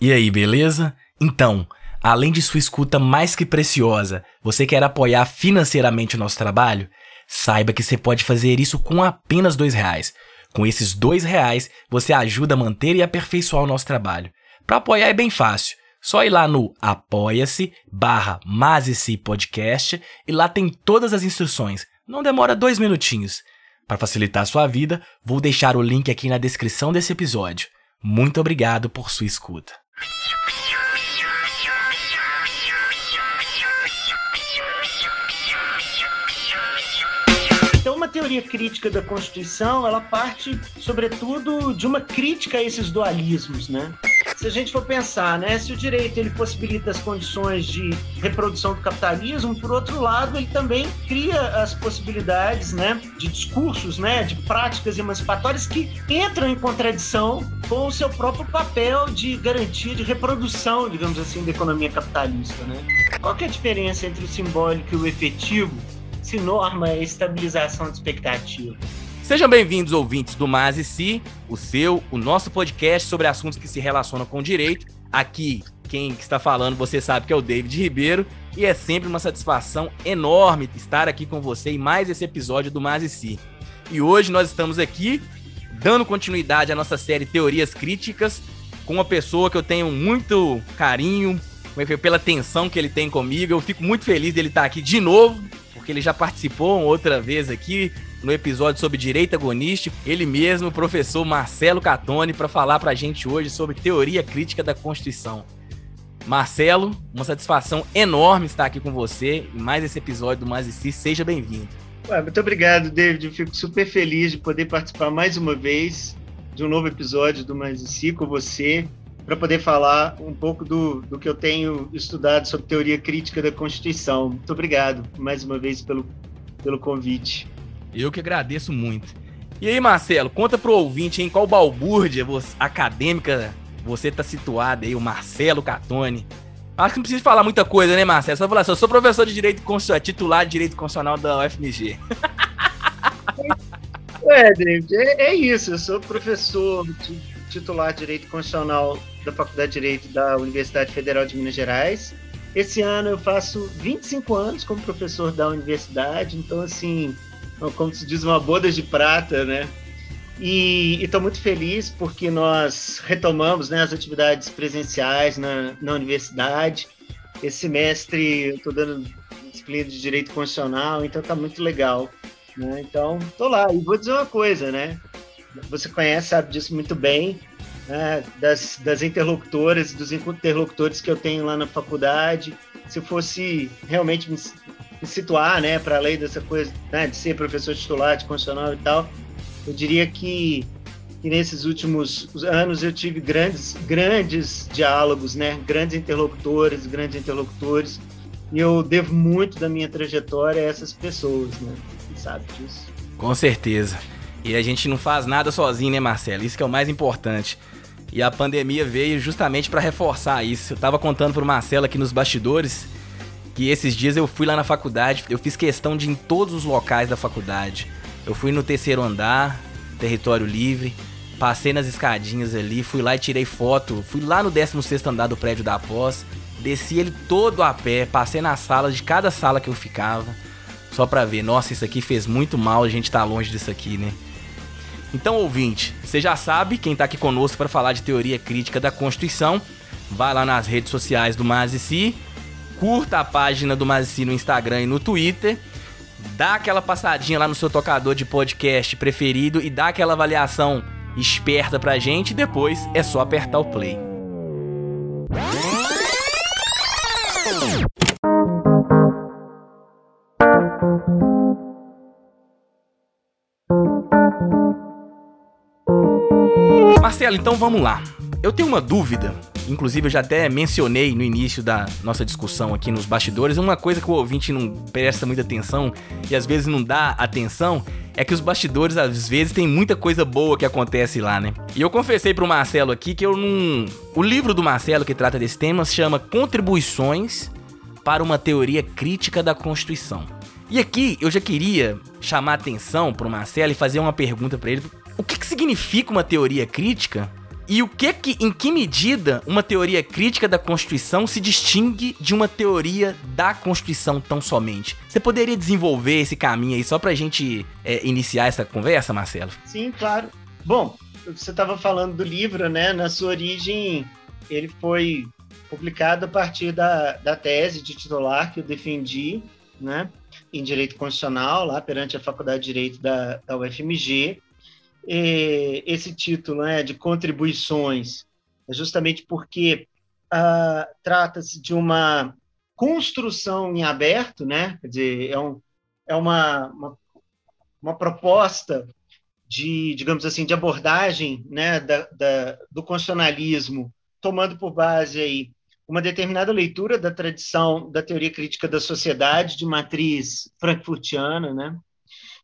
E aí, beleza? Então, além de sua escuta mais que preciosa, você quer apoiar financeiramente o nosso trabalho? Saiba que você pode fazer isso com apenas dois reais. Com esses dois reais, você ajuda a manter e aperfeiçoar o nosso trabalho. Para apoiar é bem fácil. Só ir lá no apoia-se barra podcast e lá tem todas as instruções. Não demora dois minutinhos. Para facilitar a sua vida, vou deixar o link aqui na descrição desse episódio. Muito obrigado por sua escuta. Então, uma teoria crítica da Constituição, ela parte, sobretudo, de uma crítica a esses dualismos, né? Se a gente for pensar, né, se o direito ele possibilita as condições de reprodução do capitalismo, por outro lado, ele também cria as possibilidades, né, de discursos, né, de práticas emancipatórias que entram em contradição com o seu próprio papel de garantia de reprodução, digamos assim, da economia capitalista, né? Qual é a diferença entre o simbólico e o efetivo? Se norma a estabilização de expectativa. Sejam bem-vindos, ouvintes do Mas e Si, o seu, o nosso podcast sobre assuntos que se relacionam com direito. Aqui, quem está falando, você sabe que é o David Ribeiro, e é sempre uma satisfação enorme estar aqui com você em mais esse episódio do Mas e Si. E hoje nós estamos aqui dando continuidade à nossa série Teorias Críticas com uma pessoa que eu tenho muito carinho, pela atenção que ele tem comigo. Eu fico muito feliz dele estar aqui de novo, porque ele já participou outra vez aqui no episódio sobre direito agonístico, ele mesmo, o professor Marcelo Catone, para falar para a gente hoje sobre teoria crítica da Constituição. Marcelo, uma satisfação enorme estar aqui com você em mais esse episódio do Mais e si. Seja bem-vindo. Muito obrigado, David. Eu fico super feliz de poder participar mais uma vez de um novo episódio do Mais e si com você, para poder falar um pouco do, do que eu tenho estudado sobre teoria crítica da Constituição. Muito obrigado mais uma vez pelo, pelo convite. Eu que agradeço muito. E aí, Marcelo, conta pro ouvinte em qual balbúrdia você, acadêmica você tá situado aí, o Marcelo Catone. Acho que não precisa falar muita coisa, né, Marcelo? Só falar assim, eu sou professor de Direito Constitucional, titular de Direito Constitucional da UFMG. É, David, é, é isso. Eu sou professor titular de Direito Constitucional da Faculdade de Direito da Universidade Federal de Minas Gerais. Esse ano eu faço 25 anos como professor da universidade, então, assim, como se diz, uma boda de prata, né? E estou muito feliz porque nós retomamos né, as atividades presenciais na, na universidade. Esse semestre eu estou dando disciplina de Direito Constitucional, então está muito legal. Né? Então, estou lá. E vou dizer uma coisa, né? Você conhece, sabe disso muito bem, né? das, das interlocutoras, dos interlocutores que eu tenho lá na faculdade. Se fosse realmente me me situar, né, para além dessa coisa né, de ser professor titular de constitucional e tal, eu diria que, que nesses últimos anos eu tive grandes, grandes diálogos, né, grandes interlocutores, grandes interlocutores, e eu devo muito da minha trajetória a essas pessoas, né, sabe disso. Com certeza. E a gente não faz nada sozinho, né, Marcelo? Isso que é o mais importante. E a pandemia veio justamente para reforçar isso. Eu tava contando pro Marcelo aqui nos bastidores que esses dias eu fui lá na faculdade, eu fiz questão de ir em todos os locais da faculdade. Eu fui no terceiro andar, território livre, passei nas escadinhas ali, fui lá e tirei foto, fui lá no 16 andar do prédio da pós, desci ele todo a pé, passei nas salas de cada sala que eu ficava, só pra ver, nossa, isso aqui fez muito mal a gente tá longe disso aqui, né? Então, ouvinte, você já sabe quem tá aqui conosco para falar de teoria crítica da Constituição. Vai lá nas redes sociais do Mazici curta a página do Mazici no Instagram e no Twitter, dá aquela passadinha lá no seu tocador de podcast preferido e dá aquela avaliação esperta pra gente depois é só apertar o play. Marcelo, então vamos lá. Eu tenho uma dúvida Inclusive, eu já até mencionei no início da nossa discussão aqui nos bastidores, uma coisa que o ouvinte não presta muita atenção e às vezes não dá atenção é que os bastidores às vezes tem muita coisa boa que acontece lá, né? E eu confessei pro Marcelo aqui que eu não. O livro do Marcelo que trata desse tema se chama Contribuições para uma Teoria Crítica da Constituição. E aqui eu já queria chamar atenção pro Marcelo e fazer uma pergunta para ele: o que, que significa uma teoria crítica? E o que, que em que medida uma teoria crítica da Constituição se distingue de uma teoria da Constituição tão somente? Você poderia desenvolver esse caminho aí só para a gente é, iniciar essa conversa, Marcelo? Sim, claro. Bom, você estava falando do livro, né? Na sua origem, ele foi publicado a partir da, da tese de titular que eu defendi, né? Em Direito Constitucional, lá perante a Faculdade de Direito da, da UFMG esse título né, de contribuições é justamente porque ah, trata-se de uma construção em aberto, né? Quer dizer, é, um, é uma, uma, uma, proposta de, digamos assim, de abordagem né, da, da, do constitucionalismo, tomando por base aí uma determinada leitura da tradição da teoria crítica da sociedade de matriz frankfurtiana, né?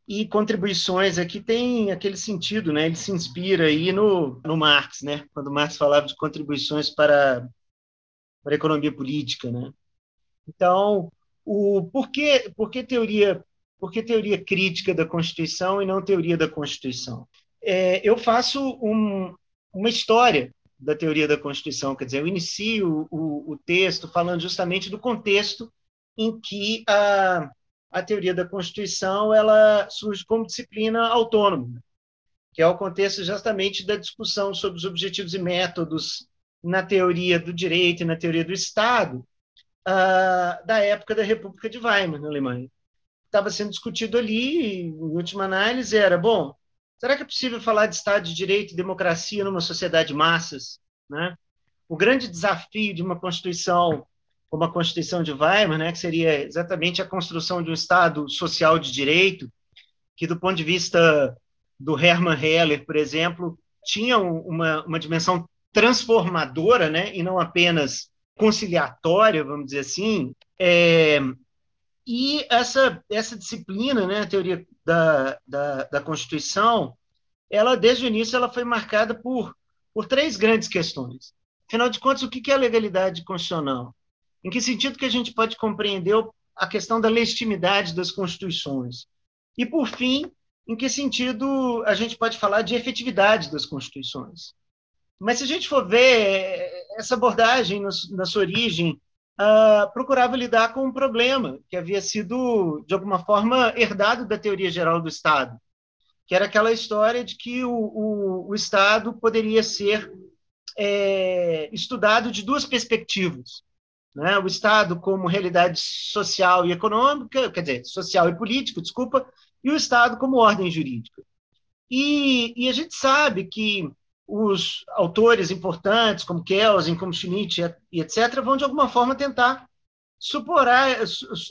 E contribuições aqui tem aquele sentido, né? Ele se inspira aí no, no Marx, né? Quando Marx falava de contribuições para, para a economia política, né? Então, o por que, por que teoria por que teoria crítica da Constituição e não teoria da Constituição? É, eu faço um, uma história da teoria da Constituição, quer dizer, eu inicio o, o texto falando justamente do contexto em que a a teoria da Constituição ela surge como disciplina autônoma, que é o contexto justamente da discussão sobre os objetivos e métodos na teoria do direito e na teoria do Estado uh, da época da República de Weimar, na Alemanha. Estava sendo discutido ali, em última análise, era, bom, será que é possível falar de Estado de Direito e democracia numa sociedade de massas? Né? O grande desafio de uma Constituição como a Constituição de Weimar, né, que seria exatamente a construção de um Estado social de direito, que do ponto de vista do Hermann Heller, por exemplo, tinha uma, uma dimensão transformadora, né, e não apenas conciliatória, vamos dizer assim, é, e essa, essa disciplina, né, a teoria da, da, da Constituição, ela, desde o início, ela foi marcada por, por três grandes questões. Afinal de contas, o que é a legalidade constitucional? Em que sentido que a gente pode compreender a questão da legitimidade das constituições? E, por fim, em que sentido a gente pode falar de efetividade das constituições? Mas se a gente for ver essa abordagem na sua origem, uh, procurava lidar com um problema que havia sido, de alguma forma, herdado da teoria geral do Estado, que era aquela história de que o, o, o Estado poderia ser é, estudado de duas perspectivas né? o Estado como realidade social e econômica, quer dizer, social e político, desculpa, e o Estado como ordem jurídica. E, e a gente sabe que os autores importantes, como Kelsen, como Schmitt e etc., vão, de alguma forma, tentar superar,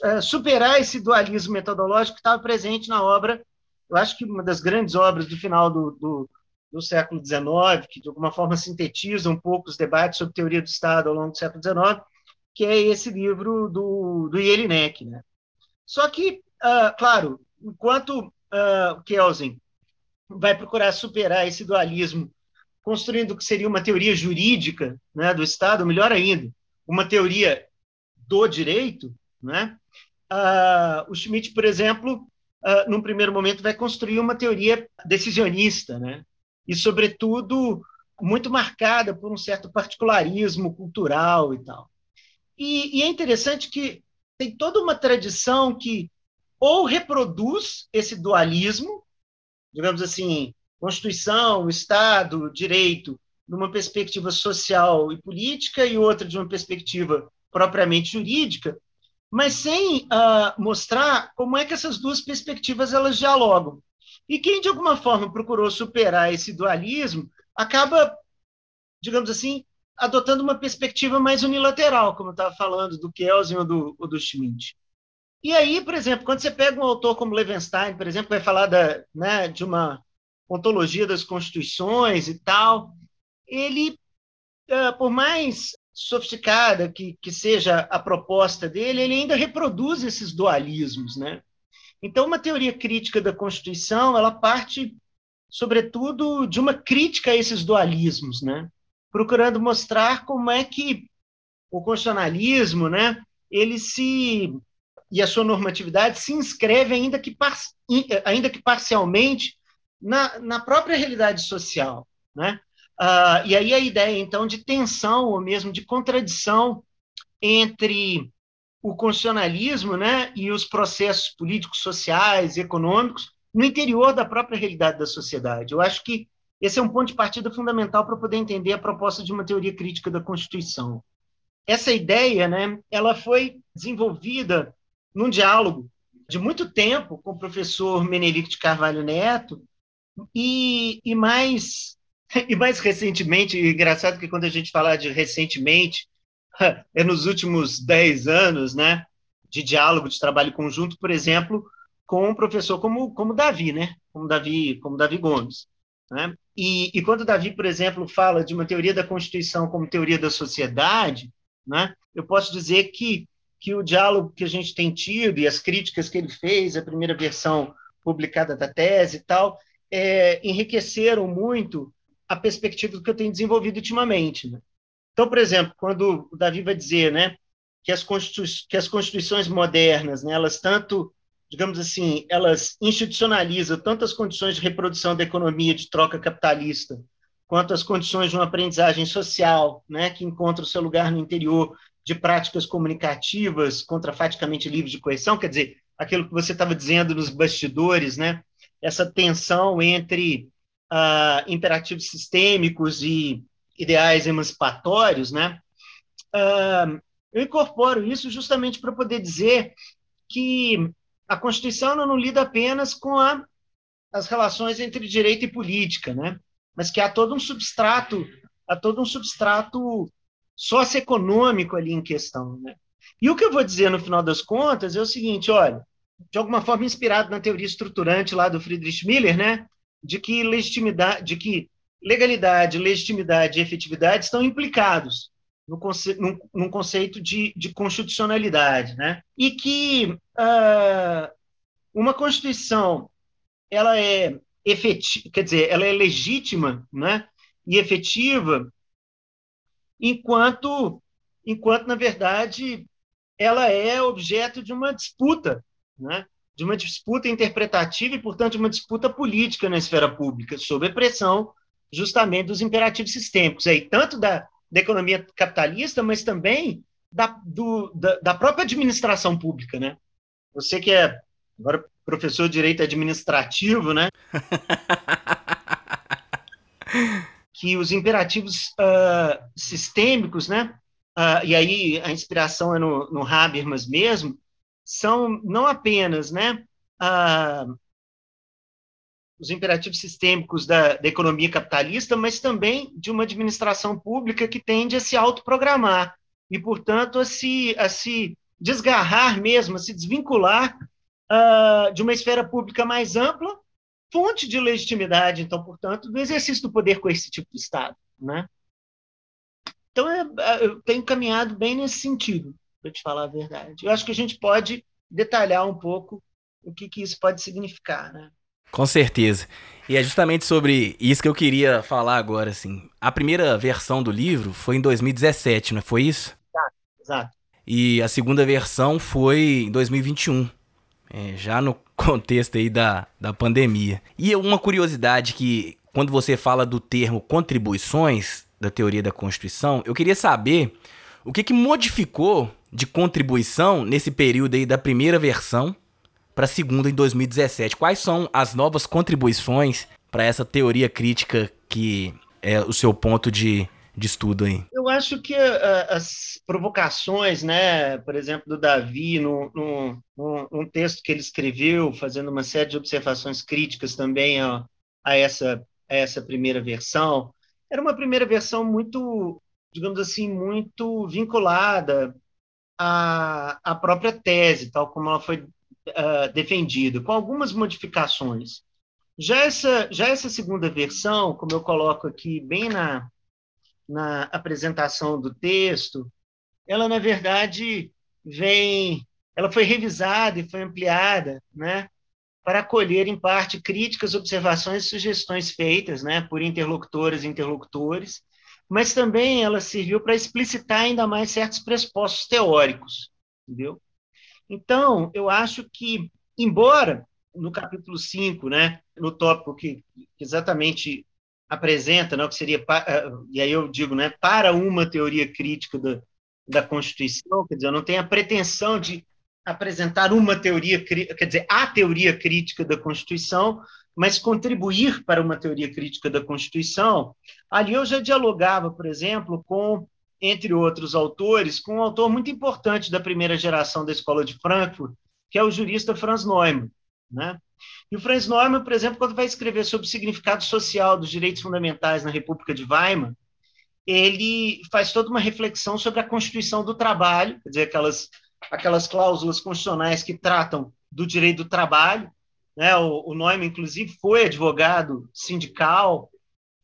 é, superar esse dualismo metodológico que estava presente na obra, eu acho que uma das grandes obras do final do, do, do século XIX, que, de alguma forma, sintetiza um pouco os debates sobre teoria do Estado ao longo do século XIX, que é esse livro do, do Jelinek. Né? Só que, uh, claro, enquanto uh, Kelsen vai procurar superar esse dualismo, construindo o que seria uma teoria jurídica né, do Estado, melhor ainda, uma teoria do direito, né? Uh, o Schmidt, por exemplo, uh, num primeiro momento, vai construir uma teoria decisionista, né? e, sobretudo, muito marcada por um certo particularismo cultural e tal. E, e é interessante que tem toda uma tradição que ou reproduz esse dualismo, digamos assim, Constituição, Estado, direito, numa perspectiva social e política, e outra de uma perspectiva propriamente jurídica, mas sem uh, mostrar como é que essas duas perspectivas elas dialogam. E quem, de alguma forma, procurou superar esse dualismo, acaba, digamos assim, adotando uma perspectiva mais unilateral, como eu estava falando, do Kelsen ou do, ou do Schmidt. E aí, por exemplo, quando você pega um autor como Levenstein, por exemplo, vai falar da, né, de uma ontologia das constituições e tal, ele, uh, por mais sofisticada que, que seja a proposta dele, ele ainda reproduz esses dualismos, né? Então, uma teoria crítica da Constituição, ela parte, sobretudo, de uma crítica a esses dualismos, né? Procurando mostrar como é que o constitucionalismo, né, ele se e a sua normatividade se inscreve ainda que, par, ainda que parcialmente na, na própria realidade social, né? Uh, e aí a ideia, então, de tensão ou mesmo de contradição entre o constitucionalismo né, e os processos políticos, sociais, econômicos no interior da própria realidade da sociedade. Eu acho que esse é um ponto de partida fundamental para poder entender a proposta de uma teoria crítica da Constituição. Essa ideia, né, ela foi desenvolvida num diálogo de muito tempo com o professor Menelik de Carvalho Neto e, e mais e mais recentemente, engraçado que quando a gente fala de recentemente, é nos últimos 10 anos, né, de diálogo, de trabalho conjunto, por exemplo, com um professor como, como Davi, né, como Davi, como Davi Gomes. Né? E, e quando Davi, por exemplo, fala de uma teoria da Constituição como teoria da sociedade, né, eu posso dizer que, que o diálogo que a gente tem tido e as críticas que ele fez, a primeira versão publicada da tese e tal, é, enriqueceram muito a perspectiva do que eu tenho desenvolvido ultimamente. Né? Então, por exemplo, quando o Davi vai dizer né, que, as que as constituições modernas, né, elas tanto, digamos assim, elas institucionalizam tanto as condições de reprodução da economia de troca capitalista, quanto as condições de uma aprendizagem social, né, que encontra o seu lugar no interior de práticas comunicativas contrafaticamente livres de coerção, quer dizer, aquilo que você estava dizendo nos bastidores, né, essa tensão entre uh, imperativos sistêmicos e ideais emancipatórios, né? Uh, eu incorporo isso justamente para poder dizer que a Constituição não lida apenas com a, as relações entre direito e política, né? Mas que há todo um substrato, há todo um substrato socioeconômico ali em questão, né? E o que eu vou dizer no final das contas é o seguinte, olha, de alguma forma inspirado na teoria estruturante lá do Friedrich Miller, né? De que legitimidade, de que legalidade, legitimidade e efetividade estão implicados no conce num, num conceito de, de, constitucionalidade, né? E que uh, uma Constituição ela é efetiva, quer dizer, ela é legítima, né? E efetiva enquanto, enquanto na verdade ela é objeto de uma disputa, né? De uma disputa interpretativa e, portanto, uma disputa política na esfera pública, sob a pressão justamente dos imperativos sistêmicos, aí, tanto da, da economia capitalista, mas também da, do, da, da, própria administração pública. Né? Você que é agora professor de direito administrativo, né? que os imperativos uh, sistêmicos, né? Uh, e aí a inspiração é no, no Habermas mesmo, são não apenas né, uh, os imperativos sistêmicos da, da, economia capitalista, mas também de uma administração pública que tende a se autoprogramar e, portanto, a se, a se desgarrar mesmo, a se desvincular uh, de uma esfera pública mais ampla, fonte de legitimidade, então, portanto, do exercício do poder coercitivo do Estado. Né? Então, é, é eu tenho caminhado bem nesse sentido, para te falar a verdade. Eu acho que a gente pode detalhar um pouco o que, que isso pode significar, né? Com certeza. E é justamente sobre isso que eu queria falar agora, assim. A primeira versão do livro foi em 2017, não foi isso? Exato, exato. E a segunda versão foi em 2021, é, já no contexto aí da, da pandemia. E uma curiosidade que, quando você fala do termo contribuições da teoria da Constituição, eu queria saber o que, que modificou de contribuição nesse período aí da primeira versão para a segunda em 2017. Quais são as novas contribuições para essa teoria crítica que é o seu ponto de, de estudo aí? Eu acho que uh, as provocações, né, por exemplo, do Davi, no, no, num texto que ele escreveu, fazendo uma série de observações críticas também a, a, essa, a essa primeira versão, era uma primeira versão muito, digamos assim, muito vinculada à, à própria tese, tal como ela foi uh, defendido, com algumas modificações. Já essa, já essa segunda versão, como eu coloco aqui bem na, na apresentação do texto, ela, na verdade, vem. Ela foi revisada e foi ampliada, né? para acolher, em parte, críticas, observações e sugestões feitas né, por interlocutoras e interlocutores, mas também ela serviu para explicitar ainda mais certos pressupostos teóricos, entendeu? Então, eu acho que, embora no capítulo 5, né, no tópico que exatamente apresenta, não, que seria, e aí eu digo, né, para uma teoria crítica da, da Constituição, quer dizer, eu não tenho a pretensão de apresentar uma teoria, quer dizer, a teoria crítica da Constituição, mas contribuir para uma teoria crítica da Constituição. Ali eu já dialogava, por exemplo, com, entre outros autores, com um autor muito importante da primeira geração da Escola de Frankfurt, que é o jurista Franz Neumann. Né? E o Franz Neumann, por exemplo, quando vai escrever sobre o significado social dos direitos fundamentais na República de Weimar, ele faz toda uma reflexão sobre a Constituição do Trabalho, quer dizer, aquelas aquelas cláusulas constitucionais que tratam do direito do trabalho. Né? O, o Neumann, inclusive, foi advogado sindical,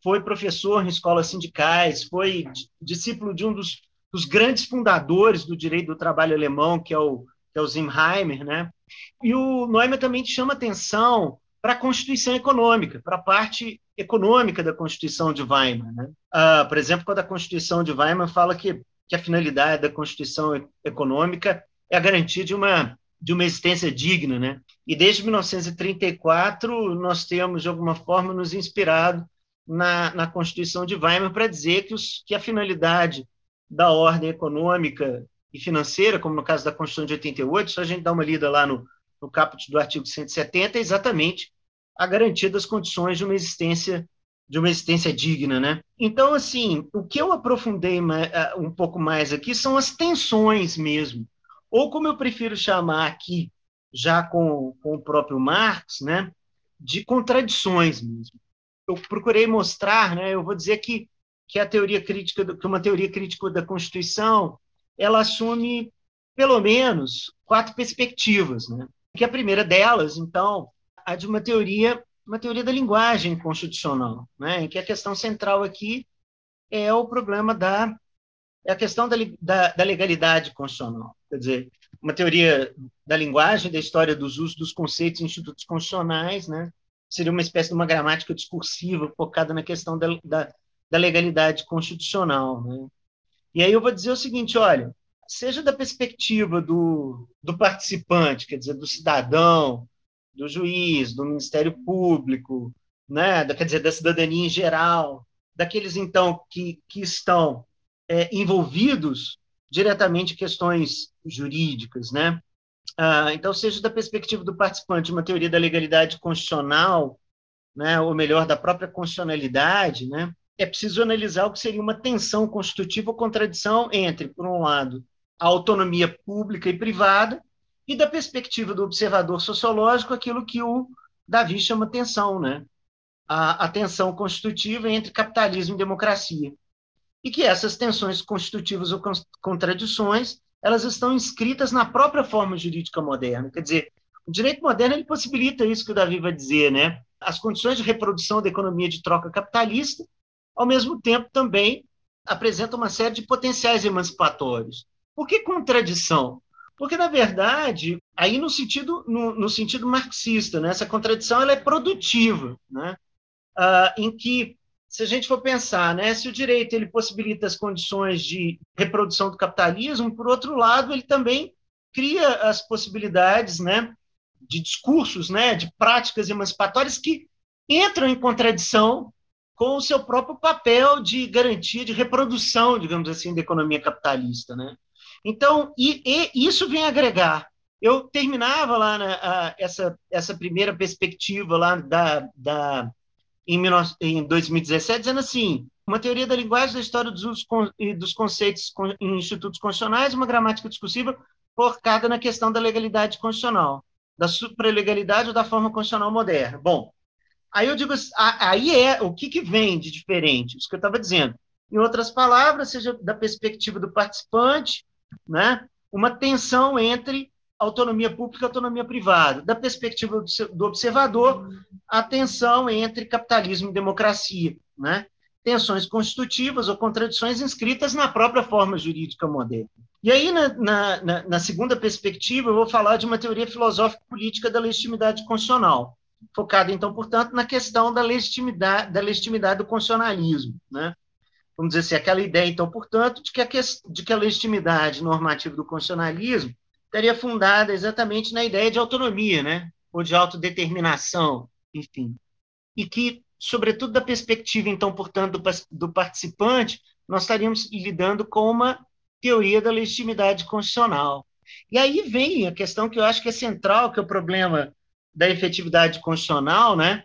foi professor em escolas sindicais, foi discípulo de um dos, dos grandes fundadores do direito do trabalho alemão, que é o, que é o Zimheimer. Né? E o Neumann também chama atenção para a Constituição Econômica, para a parte econômica da Constituição de Weimar. Né? Ah, por exemplo, quando a Constituição de Weimar fala que que a finalidade da Constituição econômica é a garantia de uma, de uma existência digna. Né? E desde 1934, nós temos, de alguma forma, nos inspirado na, na Constituição de Weimar para dizer que, os, que a finalidade da ordem econômica e financeira, como no caso da Constituição de 88, só a gente dá uma lida lá no, no caput do artigo 170, é exatamente a garantia das condições de uma existência de uma existência digna, né? Então, assim, o que eu aprofundei um pouco mais aqui são as tensões mesmo, ou como eu prefiro chamar aqui, já com, com o próprio Marx, né, de contradições mesmo. Eu procurei mostrar, né, eu vou dizer que, que a teoria crítica, que uma teoria crítica da Constituição, ela assume pelo menos quatro perspectivas, né? Que a primeira delas, então, a de uma teoria uma teoria da linguagem constitucional, né, que a questão central aqui é o problema da é a questão da, da, da, legalidade constitucional. Quer dizer, uma teoria da linguagem, da história dos usos dos conceitos e institutos constitucionais, né, seria uma espécie de uma gramática discursiva focada na questão da, da, da legalidade constitucional. Né. E aí eu vou dizer o seguinte, olha, seja da perspectiva do, do participante, quer dizer, do cidadão, do juiz, do Ministério Público, né, da, quer dizer, da cidadania em geral, daqueles, então, que, que estão é, envolvidos diretamente em questões jurídicas, né? Ah, então, seja da perspectiva do participante, uma teoria da legalidade constitucional, né, ou melhor, da própria constitucionalidade, né, é preciso analisar o que seria uma tensão constitutiva ou contradição entre, por um lado, a autonomia pública e privada e da perspectiva do observador sociológico, aquilo que o Davi chama atenção, né? a, a tensão constitutiva entre capitalismo e democracia. E que essas tensões constitutivas ou contradições, elas estão inscritas na própria forma jurídica moderna. Quer dizer, o direito moderno ele possibilita isso que o Davi vai dizer, né? As condições de reprodução da economia de troca capitalista, ao mesmo tempo também apresentam uma série de potenciais emancipatórios. Por que contradição? Porque, na verdade, aí no sentido, no, no sentido marxista, né, essa contradição ela é produtiva, né, uh, em que, se a gente for pensar, né, se o direito ele possibilita as condições de reprodução do capitalismo, por outro lado, ele também cria as possibilidades né, de discursos, né, de práticas emancipatórias que entram em contradição com o seu próprio papel de garantia de reprodução, digamos assim, da economia capitalista, né? Então, e, e isso vem agregar. Eu terminava lá na, a, essa, essa primeira perspectiva lá da, da, em, 19, em 2017, dizendo assim, uma teoria da linguagem, da história dos usos e dos conceitos em institutos constitucionais, uma gramática discursiva focada na questão da legalidade constitucional, da supralegalidade ou da forma constitucional moderna. Bom, aí eu digo, aí é o que, que vem de diferente, isso que eu estava dizendo. Em outras palavras, seja da perspectiva do participante, né, uma tensão entre autonomia pública e autonomia privada. Da perspectiva do observador, a tensão entre capitalismo e democracia. Né? Tensões constitutivas ou contradições inscritas na própria forma jurídica moderna. E aí, na, na, na segunda perspectiva, eu vou falar de uma teoria filosófica política da legitimidade constitucional, focada, então, portanto, na questão da legitimidade, da legitimidade do constitucionalismo. Né? vamos dizer assim, aquela ideia, então, portanto, de que a, de que a legitimidade normativa do constitucionalismo estaria fundada exatamente na ideia de autonomia, né? ou de autodeterminação, enfim. E que sobretudo da perspectiva, então, portanto, do, do participante, nós estaríamos lidando com uma teoria da legitimidade constitucional. E aí vem a questão que eu acho que é central, que é o problema da efetividade constitucional, né?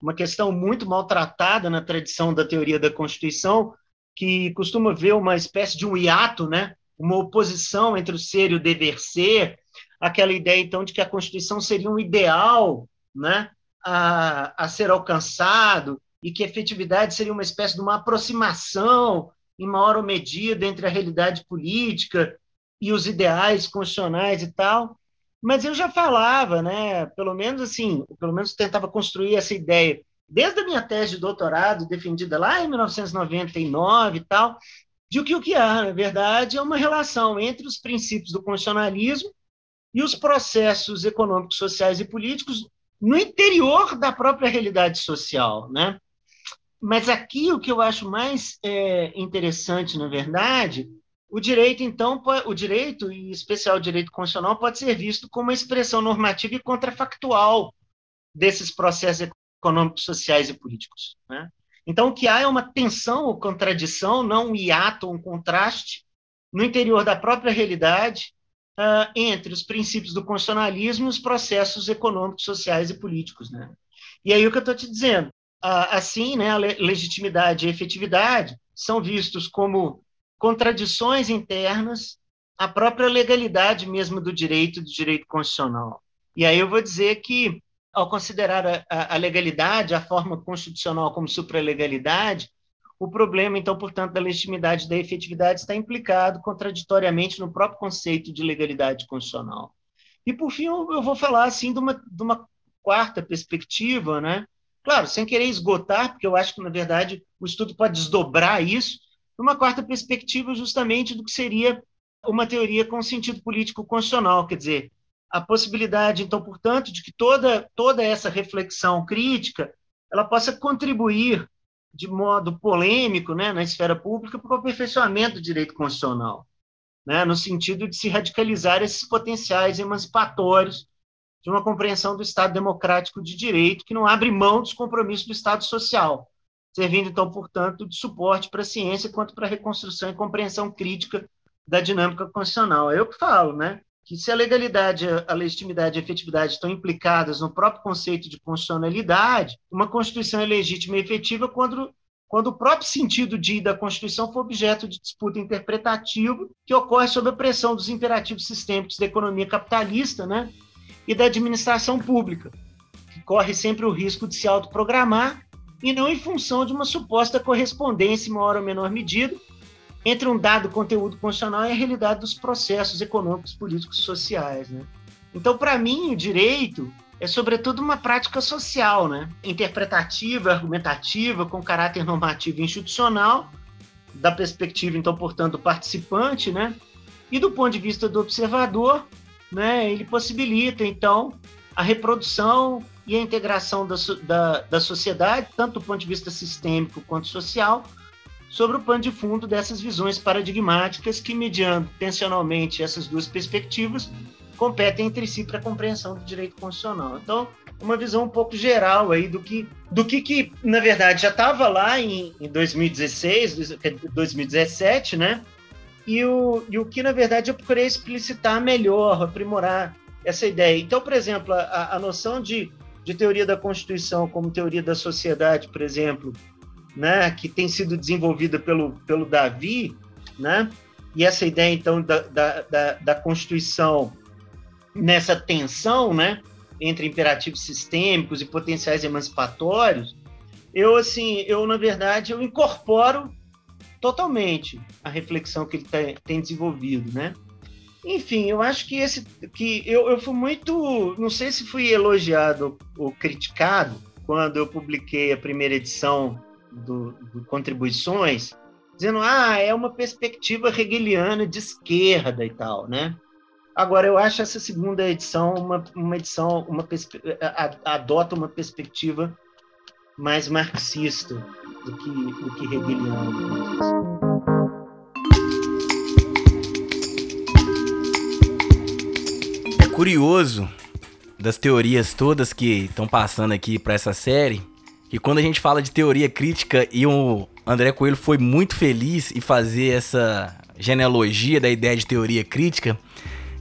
uma questão muito maltratada na tradição da teoria da Constituição, que costuma ver uma espécie de um hiato, né? Uma oposição entre o ser e o dever ser, aquela ideia, então, de que a Constituição seria um ideal né? a, a ser alcançado e que a efetividade seria uma espécie de uma aproximação em maior medida entre a realidade política e os ideais constitucionais e tal. Mas eu já falava, né, pelo menos assim, pelo menos tentava construir essa ideia desde a minha tese de doutorado, defendida lá em 1999 e tal, de que o que há, na verdade, é uma relação entre os princípios do constitucionalismo e os processos econômicos, sociais e políticos no interior da própria realidade social, né? Mas aqui o que eu acho mais é, interessante, na verdade, o direito, então, o direito, e em especial o direito constitucional, pode ser visto como uma expressão normativa e contrafactual desses processos econômicos, sociais e políticos. Né? Então, o que há é uma tensão ou contradição, não um hiato, um contraste, no interior da própria realidade, uh, entre os princípios do constitucionalismo e os processos econômicos, sociais e políticos. Né? E aí o que eu estou te dizendo, assim, né, a legitimidade e a efetividade são vistos como contradições internas à própria legalidade mesmo do direito, do direito constitucional. E aí eu vou dizer que, ao considerar a, a legalidade, a forma constitucional como supralegalidade, o problema, então, portanto, da legitimidade e da efetividade está implicado contraditoriamente no próprio conceito de legalidade constitucional. E, por fim, eu, eu vou falar assim de uma, de uma quarta perspectiva, né? Claro, sem querer esgotar, porque eu acho que, na verdade, o estudo pode desdobrar isso, numa quarta perspectiva, justamente do que seria uma teoria com sentido político constitucional, quer dizer, a possibilidade, então, portanto, de que toda, toda essa reflexão crítica ela possa contribuir de modo polêmico né, na esfera pública para o aperfeiçoamento do direito constitucional, né, no sentido de se radicalizar esses potenciais emancipatórios de uma compreensão do Estado democrático de direito que não abre mão dos compromissos do Estado social, servindo, então, portanto, de suporte para a ciência quanto para a reconstrução e compreensão crítica da dinâmica constitucional. É eu que falo, né? Que se a legalidade, a legitimidade e a efetividade estão implicadas no próprio conceito de constitucionalidade, uma Constituição é legítima e efetiva quando, quando o próprio sentido de da Constituição for objeto de disputa interpretativa que ocorre sob a pressão dos imperativos sistêmicos da economia capitalista, né? e da administração pública, que corre sempre o risco de se autoprogramar e não em função de uma suposta correspondência, em maior ou menor medida, entre um dado conteúdo constitucional e a realidade dos processos econômicos, políticos sociais. Né? Então, para mim, o direito é, sobretudo, uma prática social, né? interpretativa, argumentativa, com caráter normativo e institucional, da perspectiva, então, portanto, do participante, né? e do ponto de vista do observador, né, ele possibilita, então, a reprodução e a integração da, da, da sociedade, tanto do ponto de vista sistêmico quanto social, sobre o pano de fundo dessas visões paradigmáticas que, mediando tensionalmente essas duas perspectivas, competem entre si para a compreensão do direito constitucional. Então, uma visão um pouco geral aí do que, do que, que na verdade, já estava lá em, em 2016, 2017, né? e o, e o que, na verdade, eu procurei explicitar melhor, aprimorar essa ideia. Então, por exemplo, a, a noção de, de teoria da Constituição como teoria da sociedade, por exemplo, né, que tem sido desenvolvida pelo, pelo Davi, né, e essa ideia, então, da, da, da, da Constituição nessa tensão né, entre imperativos sistêmicos e potenciais emancipatórios, eu, assim, eu, na verdade, eu incorporo totalmente a reflexão que ele tem desenvolvido, né? Enfim, eu acho que esse que eu, eu fui muito, não sei se fui elogiado ou criticado quando eu publiquei a primeira edição do, do Contribuições, dizendo ah é uma perspectiva hegeliana de esquerda e tal, né? Agora eu acho essa segunda edição uma, uma edição uma adota uma perspectiva mais marxista do que, do que hegeliano. curioso das teorias todas que estão passando aqui para essa série E quando a gente fala de teoria crítica e o André Coelho foi muito feliz em fazer essa genealogia da ideia de teoria crítica,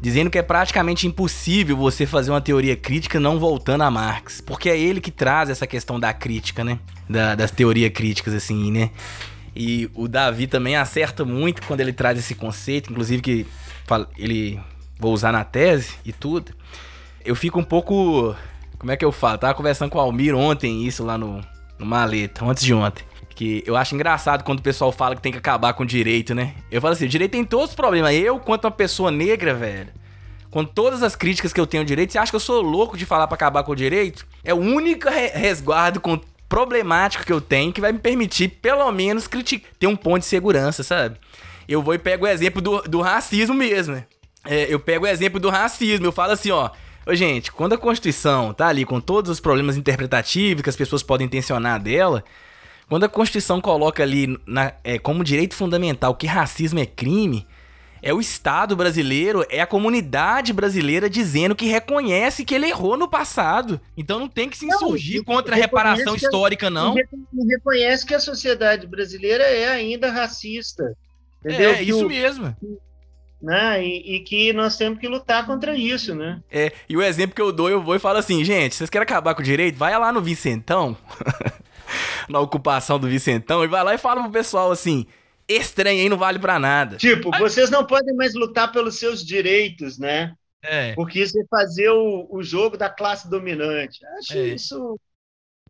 dizendo que é praticamente impossível você fazer uma teoria crítica não voltando a Marx, porque é ele que traz essa questão da crítica, né? Da, das teorias críticas, assim, né? E o Davi também acerta muito quando ele traz esse conceito, inclusive que ele vou usar na tese e tudo. Eu fico um pouco. Como é que eu falo? Tava conversando com o Almir ontem, isso lá no, no Maleta, antes de ontem. Que eu acho engraçado quando o pessoal fala que tem que acabar com o direito, né? Eu falo assim: o direito tem todos os problemas. Eu, quanto uma pessoa negra, velho, com todas as críticas que eu tenho ao direito, você acha que eu sou louco de falar para acabar com o direito? É o único resguardo com problemático que eu tenho que vai me permitir, pelo menos, criticar, ter um ponto de segurança, sabe? Eu vou e pego o exemplo do, do racismo mesmo, né? É, eu pego o exemplo do racismo, eu falo assim, ó. Ô, gente, quando a Constituição tá ali com todos os problemas interpretativos que as pessoas podem tensionar dela, quando a Constituição coloca ali na, é, como direito fundamental que racismo é crime, é o Estado brasileiro, é a comunidade brasileira dizendo que reconhece que ele errou no passado. Então não tem que se insurgir não, contra a reparação histórica, não. E reconhece que a sociedade brasileira é ainda racista. Entendeu? É, que isso o, mesmo. Né? E, e, que nós temos que lutar contra isso, né? É, e o exemplo que eu dou, eu vou e falo assim, gente, vocês querem acabar com o direito? Vai lá no Vicentão, na ocupação do Vicentão, e vai lá e fala pro pessoal assim, estranho aí não vale para nada. Tipo, vocês não podem mais lutar pelos seus direitos, né? É. Porque isso é fazer o, o jogo da classe dominante. Acho é. isso.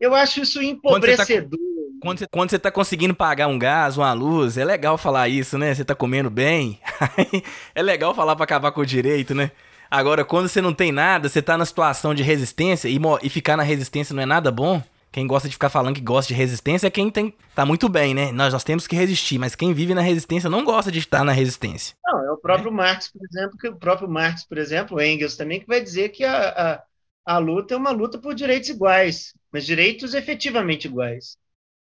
Eu acho isso empobrecedor. Quando você, quando você tá conseguindo pagar um gás, uma luz, é legal falar isso, né? Você tá comendo bem. é legal falar para acabar com o direito, né? Agora, quando você não tem nada, você tá na situação de resistência e, e ficar na resistência não é nada bom. Quem gosta de ficar falando que gosta de resistência é quem tem, tá muito bem, né? Nós, nós temos que resistir, mas quem vive na resistência não gosta de estar na resistência. Não, é o próprio é. Marx, por exemplo, que o próprio Marx, por exemplo, Engels também, que vai dizer que a, a, a luta é uma luta por direitos iguais, mas direitos efetivamente iguais,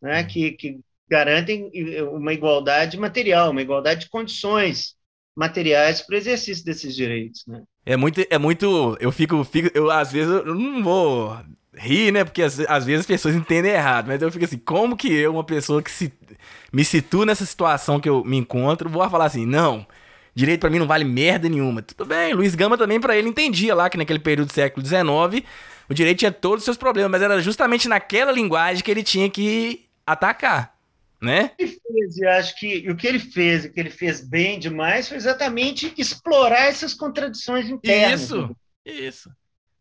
né? Hum. Que, que garantem uma igualdade material, uma igualdade de condições materiais para o exercício desses direitos, né? É muito, é muito. Eu fico, fico eu às vezes eu não vou rir, né? Porque às, às, vezes as pessoas entendem errado, mas eu fico assim, como que eu, uma pessoa que se, me situa nessa situação que eu me encontro, vou falar assim, não, direito para mim não vale merda nenhuma. Tudo bem, Luiz Gama também para ele entendia lá que naquele período do século XIX o direito tinha todos os seus problemas, mas era justamente naquela linguagem que ele tinha que atacar. Né? Ele fez, eu acho que o que ele fez, o que ele fez bem demais, foi exatamente explorar essas contradições internas. Isso, isso.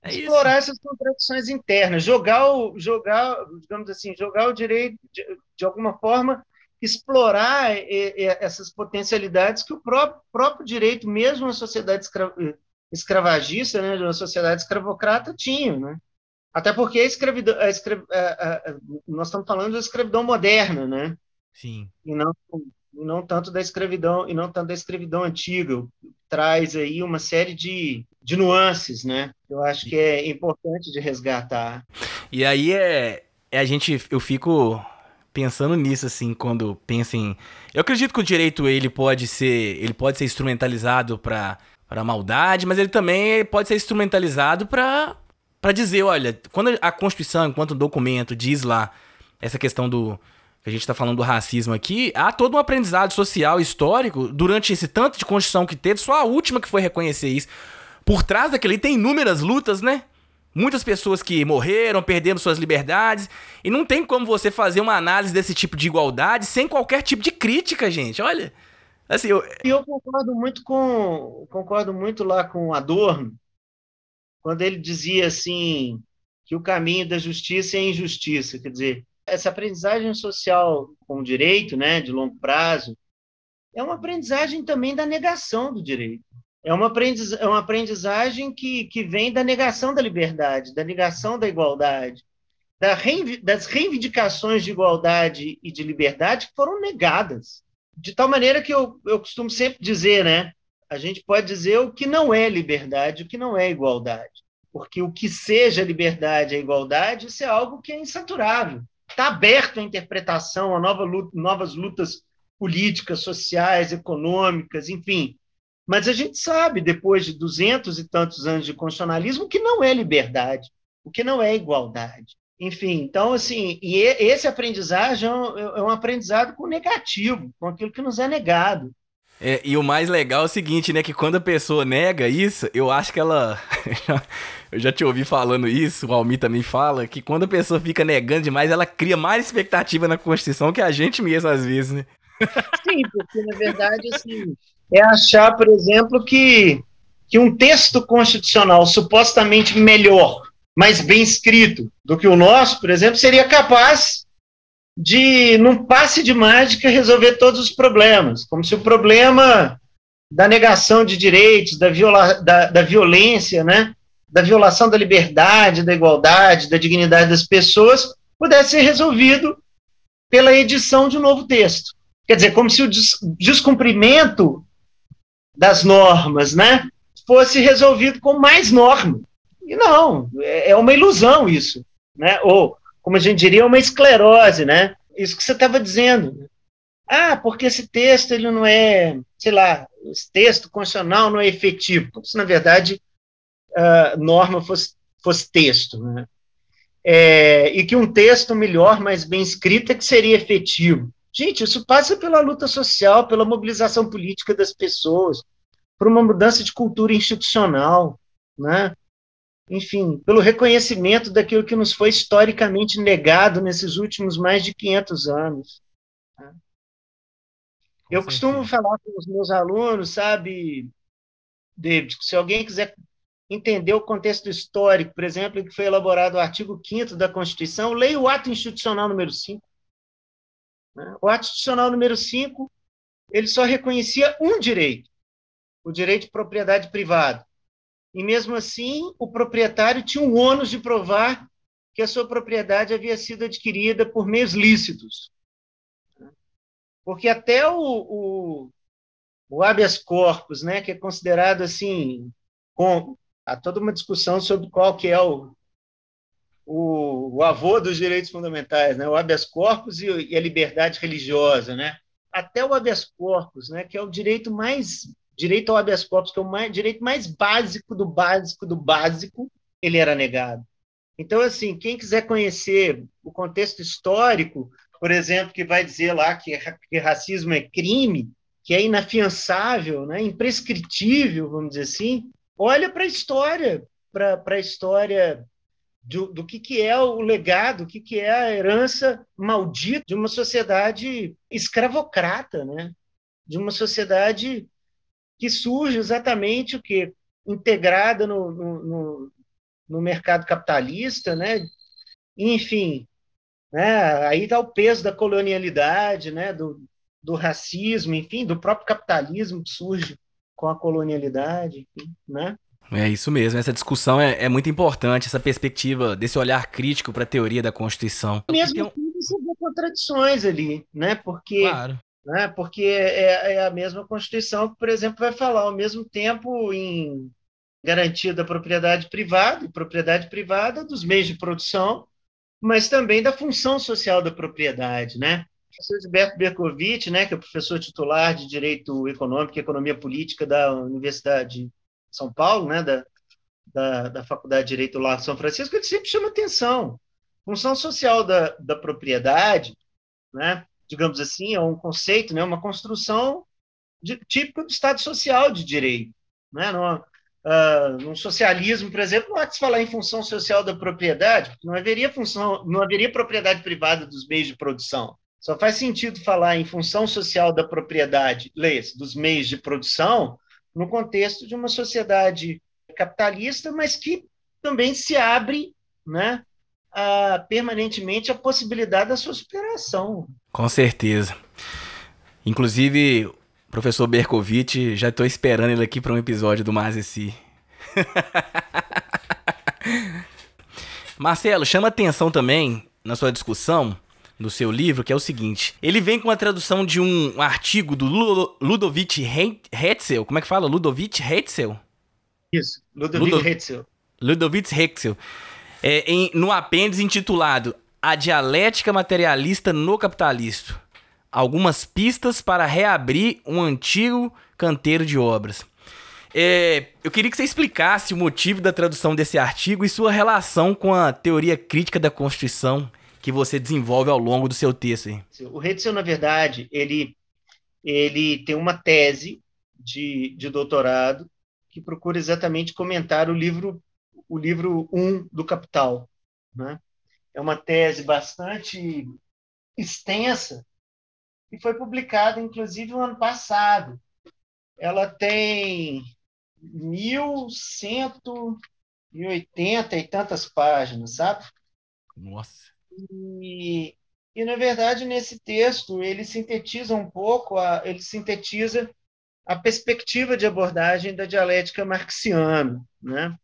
É explorar isso. essas contradições internas, jogar o, jogar, digamos assim, jogar o direito de, de alguma forma explorar e, e, essas potencialidades que o próprio, próprio direito, mesmo a sociedade escra, escravagista, né, uma sociedade escravocrata, tinha, né? Até porque a escravidão, a escrav, a, nós estamos falando da escravidão moderna, né? Sim. E não, e não tanto da escravidão e não tanto da escravidão antiga, traz aí uma série de, de nuances, né? Eu acho que é importante de resgatar. E aí é, é a gente, eu fico pensando nisso assim quando penso em, eu acredito que o direito ele pode ser, ele pode ser instrumentalizado para para maldade, mas ele também pode ser instrumentalizado para para dizer, olha, quando a Constituição, enquanto documento, diz lá essa questão do que a gente está falando do racismo aqui, há todo um aprendizado social histórico durante esse tanto de Constituição que teve, só a última que foi reconhecer isso. Por trás daquele tem inúmeras lutas, né? Muitas pessoas que morreram, perdendo suas liberdades, e não tem como você fazer uma análise desse tipo de igualdade sem qualquer tipo de crítica, gente. Olha, assim, eu, eu concordo muito com concordo muito lá com Adorno, quando ele dizia assim que o caminho da justiça é a injustiça, quer dizer, essa aprendizagem social com o direito, né, de longo prazo, é uma aprendizagem também da negação do direito. É uma, aprendiz, é uma aprendizagem que, que vem da negação da liberdade, da negação da igualdade, da reiv, das reivindicações de igualdade e de liberdade que foram negadas. De tal maneira que eu, eu costumo sempre dizer, né? A gente pode dizer o que não é liberdade, o que não é igualdade. Porque o que seja liberdade e igualdade, isso é algo que é insaturável está aberto à interpretação, a nova luta, novas lutas políticas, sociais, econômicas, enfim. Mas a gente sabe, depois de duzentos e tantos anos de constitucionalismo, que não é liberdade, o que não é igualdade. Enfim, então, assim, e esse aprendizagem é um, é um aprendizado com negativo, com aquilo que nos é negado. É, e o mais legal é o seguinte, né? Que quando a pessoa nega isso, eu acho que ela. eu já te ouvi falando isso, o Almi também fala, que quando a pessoa fica negando demais, ela cria mais expectativa na Constituição que a gente mesmo, às vezes, né? Sim, porque na verdade, assim, é achar, por exemplo, que, que um texto constitucional supostamente melhor, mais bem escrito do que o nosso, por exemplo, seria capaz de, num passe de mágica, resolver todos os problemas, como se o problema da negação de direitos, da, viola, da, da violência, né, da violação da liberdade, da igualdade, da dignidade das pessoas, pudesse ser resolvido pela edição de um novo texto. Quer dizer, como se o descumprimento das normas, né, fosse resolvido com mais norma. E não, é, é uma ilusão isso, né? Ou como a gente diria, uma esclerose, né? Isso que você estava dizendo. Ah, porque esse texto ele não é, sei lá, esse texto constitucional não é efetivo. Como se, na verdade, a norma fosse, fosse texto. Né? É, e que um texto melhor, mais bem escrito, é que seria efetivo. Gente, isso passa pela luta social, pela mobilização política das pessoas, por uma mudança de cultura institucional, né? Enfim, pelo reconhecimento daquilo que nos foi historicamente negado nesses últimos mais de 500 anos. Né? Eu costumo falar com os meus alunos, sabe, David, se alguém quiser entender o contexto histórico, por exemplo, em que foi elaborado o artigo 5 da Constituição, leia o ato institucional número 5. Né? O ato institucional número 5, ele só reconhecia um direito, o direito de propriedade privada. E mesmo assim, o proprietário tinha o ônus de provar que a sua propriedade havia sido adquirida por meios lícitos. Porque até o, o, o habeas corpus, né, que é considerado assim, com, há toda uma discussão sobre qual que é o, o, o avô dos direitos fundamentais, né, o habeas corpus e, e a liberdade religiosa, né? Até o habeas corpus, né, que é o direito mais direito ao habeas corpus, que é o mais, direito mais básico do básico do básico, ele era negado. Então, assim, quem quiser conhecer o contexto histórico, por exemplo, que vai dizer lá que, que racismo é crime, que é inafiançável, né, imprescritível, vamos dizer assim, olha para a história, para a história do, do, que, que é o legado, o que, que é a herança maldita de uma sociedade escravocrata, né? de uma sociedade que surge exatamente o que integrada no, no, no, mercado capitalista, né? Enfim, né? Aí está o peso da colonialidade, né? Do, do racismo, enfim, do próprio capitalismo que surge com a colonialidade, né? É isso mesmo, essa discussão é, é muito importante, essa perspectiva desse olhar crítico para a teoria da Constituição. Mesmo assim, você vê contradições ali, né? Porque claro né? porque é, é, a mesma Constituição que, por exemplo, vai falar ao mesmo tempo em garantia da propriedade privada, e propriedade privada dos meios de produção, mas também da função social da propriedade. Né? O professor Gilberto Berkovitch, né, que é professor titular de Direito Econômico e Economia Política da Universidade de São Paulo, né, da, da, da Faculdade de Direito lá de São Francisco, ele sempre chama atenção. Função social da, da propriedade, né, digamos assim, é um conceito, né, uma construção de, típica do Estado Social de Direito. Né? No, uh, no socialismo, por exemplo, não há que se falar em função social da propriedade, porque não haveria função, não haveria propriedade privada dos meios de produção. Só faz sentido falar em função social da propriedade, leia dos meios de produção, no contexto de uma sociedade capitalista, mas que também se abre né, a, permanentemente a possibilidade da sua superação. Com certeza. Inclusive, o professor Berkovitch, já estou esperando ele aqui para um episódio do Mazesi. Marcelo, chama atenção também na sua discussão no seu livro, que é o seguinte: ele vem com a tradução de um artigo do Ludovic Hetzel. Como é que fala? Ludovic Hetzel? Isso, Ludovic Ludo Hetzel. Ludovic Hetzel é, em, no apêndice intitulado A Dialética Materialista no Capitalismo. Algumas pistas para reabrir um antigo canteiro de obras. É, eu queria que você explicasse o motivo da tradução desse artigo e sua relação com a teoria crítica da Constituição que você desenvolve ao longo do seu texto. Hein? O Hetzel, na verdade, ele, ele tem uma tese de, de doutorado que procura exatamente comentar o livro o livro 1 um do Capital. Né? É uma tese bastante extensa e foi publicada, inclusive, no ano passado. Ela tem 1.180 e tantas páginas, sabe? Nossa. E, e, na verdade, nesse texto, ele sintetiza um pouco, a, ele sintetiza a perspectiva de abordagem da dialética marxiana, né?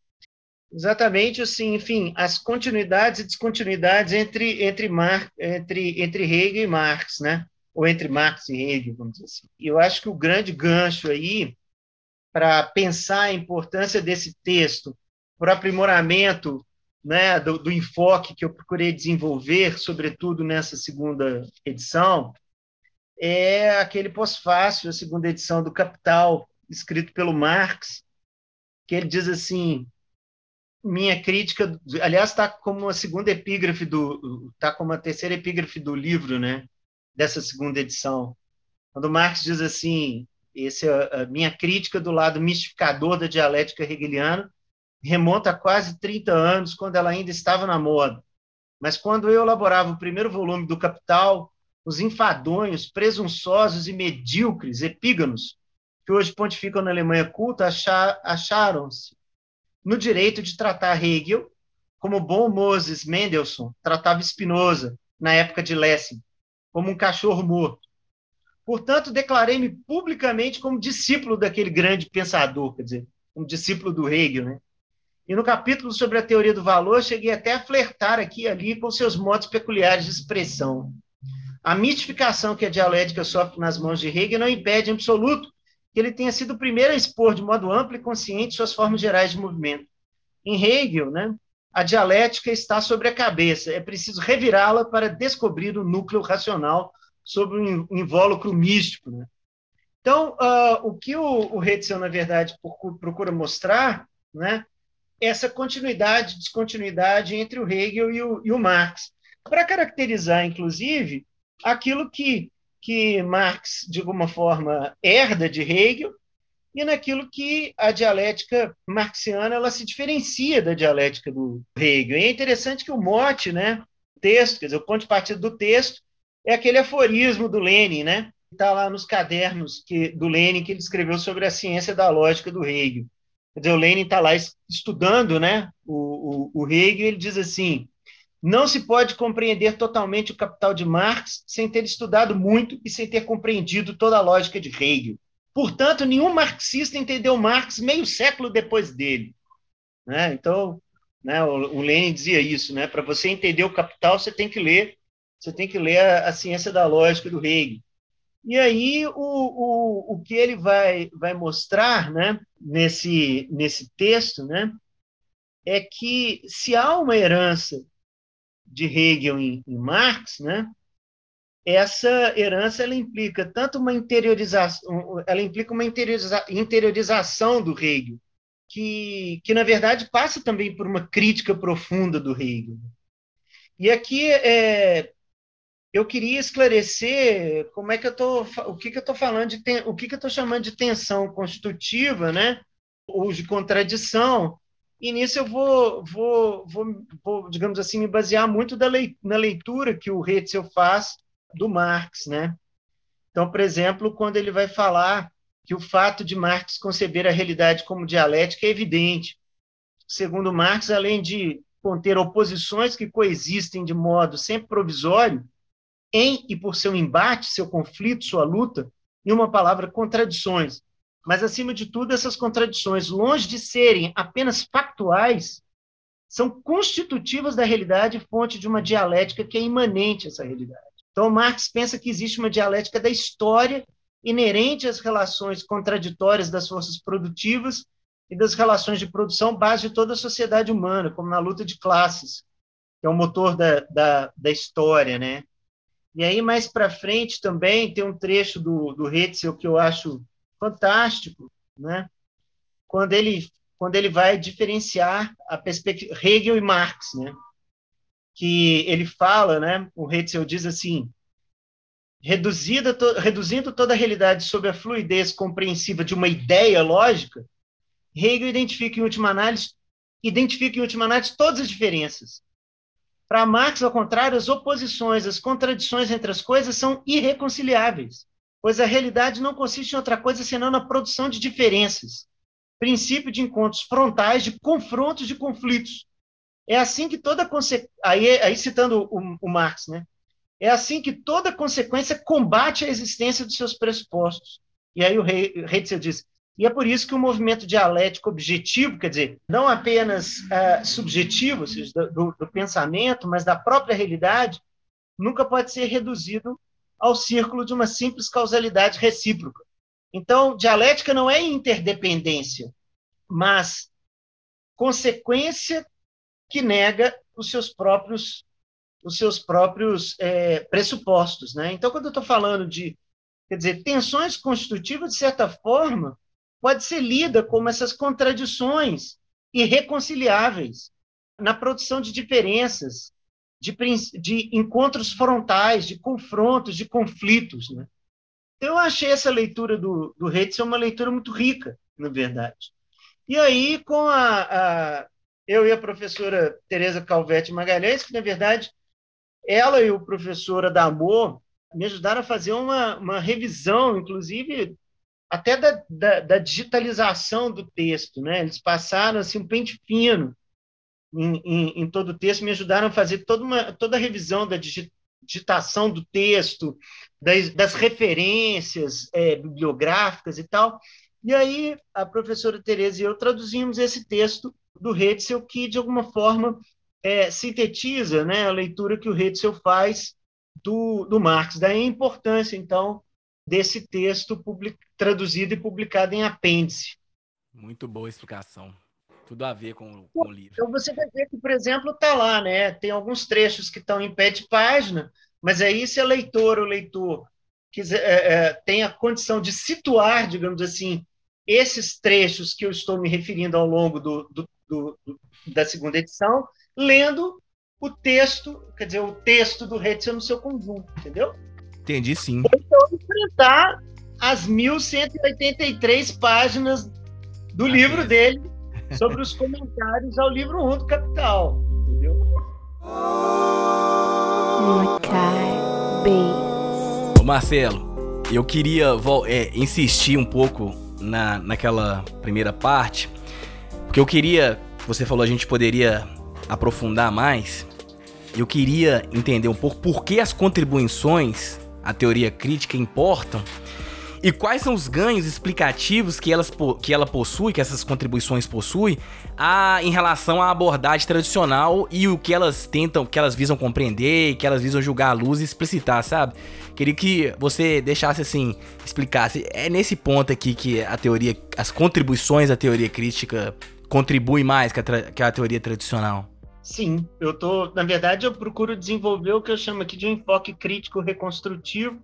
Exatamente assim, enfim, as continuidades e descontinuidades entre entre Mar, entre entre Hegel e Marx, né? Ou entre Marx e Hegel, vamos dizer assim. Eu acho que o grande gancho aí para pensar a importância desse texto para o aprimoramento né, do, do, enfoque que eu procurei desenvolver, sobretudo nessa segunda edição, é aquele pós-fácil, a segunda edição do Capital, escrito pelo Marx, que ele diz assim: minha crítica, aliás, está como a segunda epígrafe do, está como a terceira epígrafe do livro, né, dessa segunda edição. Quando Marx diz assim, esse é a minha crítica do lado mistificador da dialética hegeliana remonta a quase 30 anos, quando ela ainda estava na moda. Mas quando eu elaborava o primeiro volume do Capital, os enfadonhos, presunçosos e medíocres epíganos, que hoje pontificam na Alemanha culta, acharam-se no direito de tratar Hegel como bom Moses Mendelssohn tratava Spinoza na época de Lessing, como um cachorro morto. Portanto, declarei-me publicamente como discípulo daquele grande pensador, quer dizer, como discípulo do Hegel, né? E no capítulo sobre a teoria do valor, cheguei até a flertar aqui e ali com seus modos peculiares de expressão. A mistificação que a dialética sofre nas mãos de Hegel não impede em absoluto que ele tenha sido o primeiro a expor de modo amplo e consciente suas formas gerais de movimento. Em Hegel, né, a dialética está sobre a cabeça, é preciso revirá-la para descobrir o núcleo racional sobre o invólucro místico. Né? Então, uh, o que o, o Hetzel, na verdade, procura mostrar né, essa continuidade, descontinuidade entre o Hegel e o, e o Marx, para caracterizar, inclusive, aquilo que, que Marx, de alguma forma, herda de Hegel e naquilo que a dialética marxiana ela se diferencia da dialética do Hegel. E é interessante que o mote, né, texto, quer dizer, o ponto de partida do texto, é aquele aforismo do Lenin, né? Está lá nos cadernos que, do Lenin que ele escreveu sobre a ciência da lógica do Hegel. Quer dizer, o Lenin está lá estudando né, o, o, o Hegel, ele diz assim: não se pode compreender totalmente o Capital de Marx sem ter estudado muito e sem ter compreendido toda a lógica de Hegel. Portanto, nenhum marxista entendeu Marx meio século depois dele. Né? Então, né, o, o Lenin dizia isso, né? Para você entender o Capital, você tem que ler, você tem que ler a, a ciência da lógica do Hegel. E aí o, o, o que ele vai, vai mostrar né, nesse, nesse texto né, é que se há uma herança de Hegel em, em Marx, né, essa herança ela implica tanto uma interiorização, ela implica uma interioriza, interiorização do Hegel, que, que na verdade passa também por uma crítica profunda do Hegel. E aqui é, eu queria esclarecer como é que eu tô, o que, que eu estou falando de o que, que eu estou chamando de tensão constitutiva, né? Ou de contradição. E nisso eu vou, vou, vou, vou digamos assim, me basear muito na leitura que o Hetzel faz do Marx, né? Então, por exemplo, quando ele vai falar que o fato de Marx conceber a realidade como dialética é evidente. Segundo Marx, além de conter oposições que coexistem de modo sempre provisório, em e por seu embate, seu conflito, sua luta, em uma palavra, contradições. Mas, acima de tudo, essas contradições, longe de serem apenas factuais, são constitutivas da realidade, fonte de uma dialética que é imanente a essa realidade. Então, Marx pensa que existe uma dialética da história inerente às relações contraditórias das forças produtivas e das relações de produção, base de toda a sociedade humana, como na luta de classes, que é o motor da, da, da história, né? E aí, mais para frente, também tem um trecho do, do Hetzel que eu acho fantástico, né? quando ele, quando ele vai diferenciar a perspectiva Hegel e Marx, né? que ele fala, né? o Hetzel diz assim, reduzida to, reduzindo toda a realidade sob a fluidez compreensiva de uma ideia lógica, Hegel identifica em última análise, identifica em última análise todas as diferenças. Para Marx, ao contrário, as oposições, as contradições entre as coisas são irreconciliáveis, pois a realidade não consiste em outra coisa senão na produção de diferenças, princípio de encontros frontais, de confrontos, de conflitos. É assim que toda consequência, aí, aí citando o, o Marx, né? É assim que toda consequência combate a existência dos seus pressupostos. E aí o Heitzel diz, e é por isso que o movimento dialético objetivo, quer dizer, não apenas uh, subjetivo, ou seja, do, do, pensamento, mas da própria realidade, nunca pode ser reduzido ao círculo de uma simples causalidade recíproca. Então, dialética não é interdependência, mas consequência que nega os seus próprios os seus próprios é, pressupostos, né? Então, quando eu estou falando de, quer dizer, tensões constitutivas, de certa forma, pode ser lida como essas contradições irreconciliáveis na produção de diferenças, de, de encontros frontais, de confrontos, de conflitos. Né? Então, eu achei essa leitura do, do Heitz uma leitura muito rica, na verdade. E aí, com a, a eu e a professora Tereza Calvete Magalhães, que, na verdade, ela e o professor Adamor me ajudaram a fazer uma, uma revisão, inclusive até da, da, da, digitalização do texto, né? Eles passaram assim um pente fino em, em, todo o texto, me ajudaram a fazer toda uma toda a revisão da digitação do texto, das, das referências é, bibliográficas e tal. E aí a professora Tereza e eu traduzimos esse texto do Hetzel que de alguma forma é, sintetiza, né, a leitura que o Hetzel faz do, do Marx. Daí a importância então desse texto public, traduzido e publicado em apêndice. Muito boa explicação. Tudo a ver com, com o livro. Então você vai ver que, por exemplo, está lá, né? Tem alguns trechos que estão em pé de página, mas aí se a leitora ou leitor quiser, é, é, tem a condição de situar, digamos assim, esses trechos que eu estou me referindo ao longo do, do, do, do da segunda edição, lendo o texto, quer dizer, o texto do Hetzel no seu conjunto, entendeu? Entendi sim. Então, enfrentar as 1.183 páginas do ah, livro é. dele sobre os comentários ao livro 1 do Capital. Entendeu? Ô Marcelo, eu queria é, insistir um pouco na, naquela primeira parte, porque eu queria, você falou, a gente poderia aprofundar mais. Eu queria entender um pouco por que as contribuições a teoria crítica importam? E quais são os ganhos explicativos que, elas, que ela possui, que essas contribuições possuem, a, em relação à abordagem tradicional e o que elas tentam, que elas visam compreender, que elas visam julgar a luz e explicitar, sabe? Queria que você deixasse assim, explicasse. É nesse ponto aqui que a teoria, as contribuições da teoria crítica contribuem mais que a, que a teoria tradicional. Sim, eu tô, na verdade, eu procuro desenvolver o que eu chamo aqui de um enfoque crítico reconstrutivo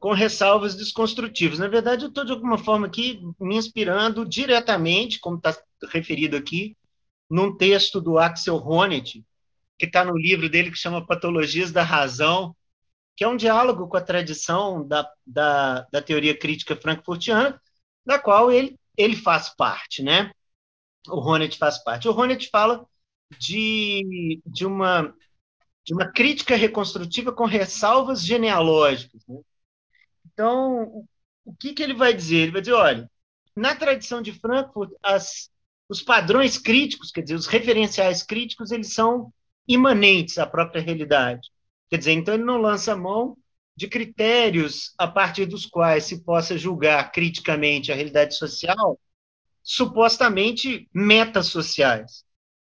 com ressalvas desconstrutivas. Na verdade, eu estou de alguma forma aqui me inspirando diretamente, como está referido aqui, num texto do Axel Honneth, que está no livro dele que chama Patologias da Razão, que é um diálogo com a tradição da, da, da teoria crítica frankfurtiana, da qual ele, ele faz parte, né? O Honneth faz parte. O Honneth fala de, de, uma, de uma crítica reconstrutiva com ressalvas genealógicas. Né? Então, o que, que ele vai dizer? Ele vai dizer, olha, na tradição de Frankfurt, as, os padrões críticos, quer dizer, os referenciais críticos, eles são imanentes à própria realidade. Quer dizer, então ele não lança mão de critérios a partir dos quais se possa julgar criticamente a realidade social, supostamente metasociais,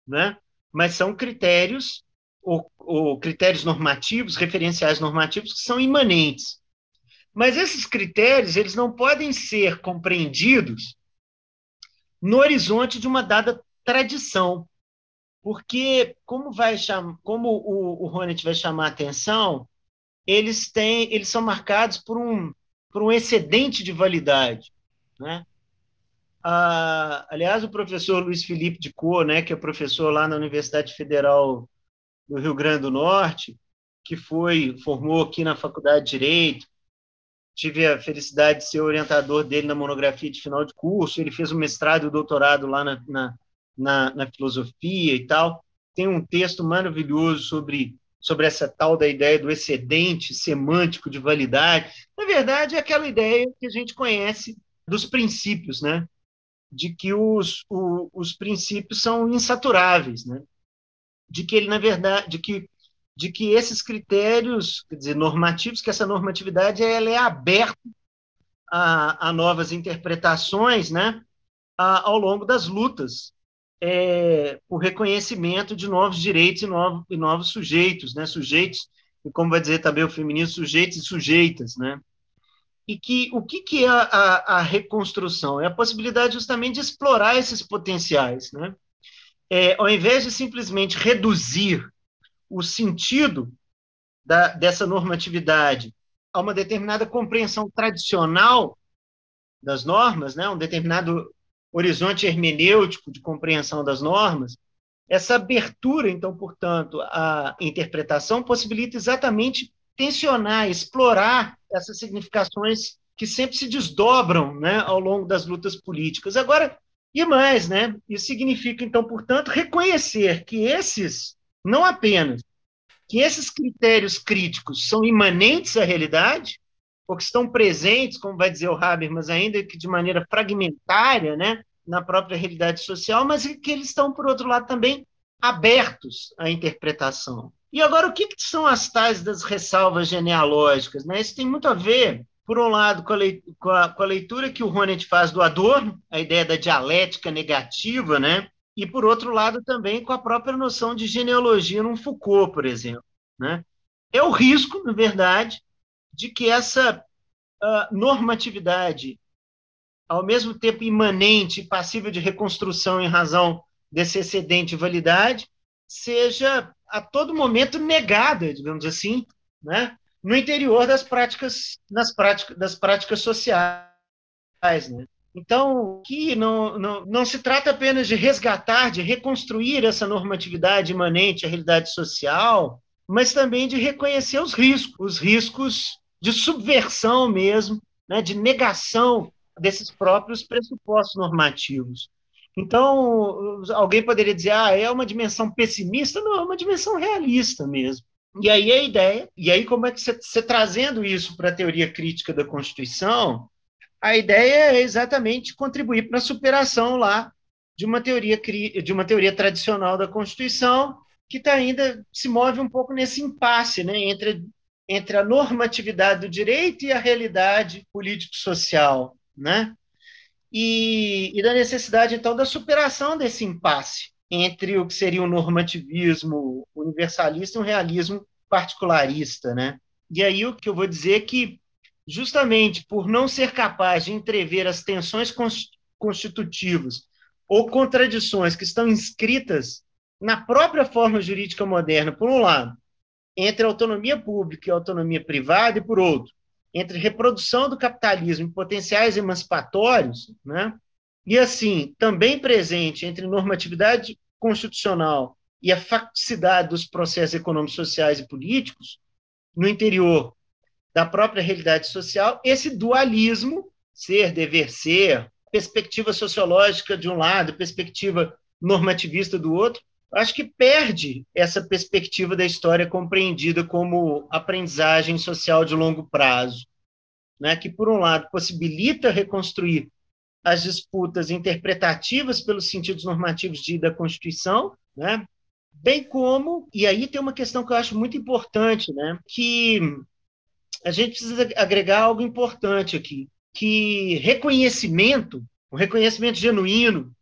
né? mas são critérios ou, ou critérios normativos, referenciais normativos que são imanentes. Mas esses critérios eles não podem ser compreendidos no horizonte de uma dada tradição, porque como vai chamar, como o, o Ronit vai chamar a atenção, eles têm, eles são marcados por um por um excedente de validade, né? Ah, aliás, o professor Luiz Felipe de Cor, né, que é professor lá na Universidade Federal do Rio Grande do Norte, que foi formou aqui na Faculdade de Direito, tive a felicidade de ser orientador dele na monografia de final de curso. Ele fez o mestrado e o doutorado lá na, na, na, na filosofia e tal. Tem um texto maravilhoso sobre sobre essa tal da ideia do excedente semântico de validade. Na verdade, é aquela ideia que a gente conhece dos princípios, né? De que os, o, os princípios são insaturáveis, né? De que ele, na verdade, de que de que esses critérios, quer dizer, normativos, que essa normatividade ela é aberta a, a novas interpretações, né? A, ao longo das lutas é, o reconhecimento de novos direitos e, novo, e novos sujeitos, né? Sujeitos, e como vai dizer também o feminismo, sujeitos e sujeitas, né? E que o que, que é a, a, a reconstrução? É a possibilidade justamente de explorar esses potenciais, né? É, ao invés de simplesmente reduzir o sentido da, dessa normatividade a uma determinada compreensão tradicional das normas, né, um determinado horizonte hermenêutico de compreensão das normas, essa abertura, então, portanto, à interpretação possibilita exatamente tensionar, explorar essas significações que sempre se desdobram né, ao longo das lutas políticas. Agora, e mais, né? Isso significa, então, portanto, reconhecer que esses, não apenas que esses critérios críticos são imanentes à realidade, ou que estão presentes, como vai dizer o Habermas, ainda que de maneira fragmentária, né, na própria realidade social, mas que eles estão, por outro lado, também abertos à interpretação. E agora, o que, que são as tais das ressalvas genealógicas? Né? Isso tem muito a ver, por um lado, com a, leitura, com a, com a leitura que o Ronnet faz do Adorno, a ideia da dialética negativa, né? E, por outro lado, também com a própria noção de genealogia no Foucault, por exemplo. Né? É o risco, na verdade, de que essa uh, normatividade, ao mesmo tempo imanente e passível de reconstrução em razão desse excedente de validade, seja a todo momento negada, digamos assim, né, no interior das práticas, nas práticas, das práticas sociais. Né? Então, que não, não, não se trata apenas de resgatar, de reconstruir essa normatividade imanente à realidade social, mas também de reconhecer os riscos, os riscos de subversão mesmo, né, de negação desses próprios pressupostos normativos. Então, alguém poderia dizer, ah, é uma dimensão pessimista? Não, é uma dimensão realista mesmo. E aí a ideia, e aí como é que você, você trazendo isso para a teoria crítica da Constituição, a ideia é exatamente contribuir para a superação lá de uma teoria de uma teoria tradicional da Constituição que tá ainda se move um pouco nesse impasse, né, entre entre a normatividade do direito e a realidade político-social, né? E, e da necessidade, então, da superação desse impasse entre o que seria um normativismo universalista e um realismo particularista, né? E aí o que eu vou dizer é que, justamente por não ser capaz de entrever as tensões constitutivas ou contradições que estão inscritas na própria forma jurídica moderna, por um lado, entre autonomia pública e autonomia privada, e por outro, entre reprodução do capitalismo e potenciais emancipatórios, né? e assim, também presente entre normatividade constitucional e a facticidade dos processos econômicos, sociais e políticos, no interior da própria realidade social, esse dualismo, ser, dever ser, perspectiva sociológica de um lado, perspectiva normativista do outro, acho que perde essa perspectiva da história compreendida como aprendizagem social de longo prazo, né? que, por um lado, possibilita reconstruir as disputas interpretativas pelos sentidos normativos de, da Constituição, né? bem como, e aí tem uma questão que eu acho muito importante, né? que a gente precisa agregar algo importante aqui, que reconhecimento, um reconhecimento genuíno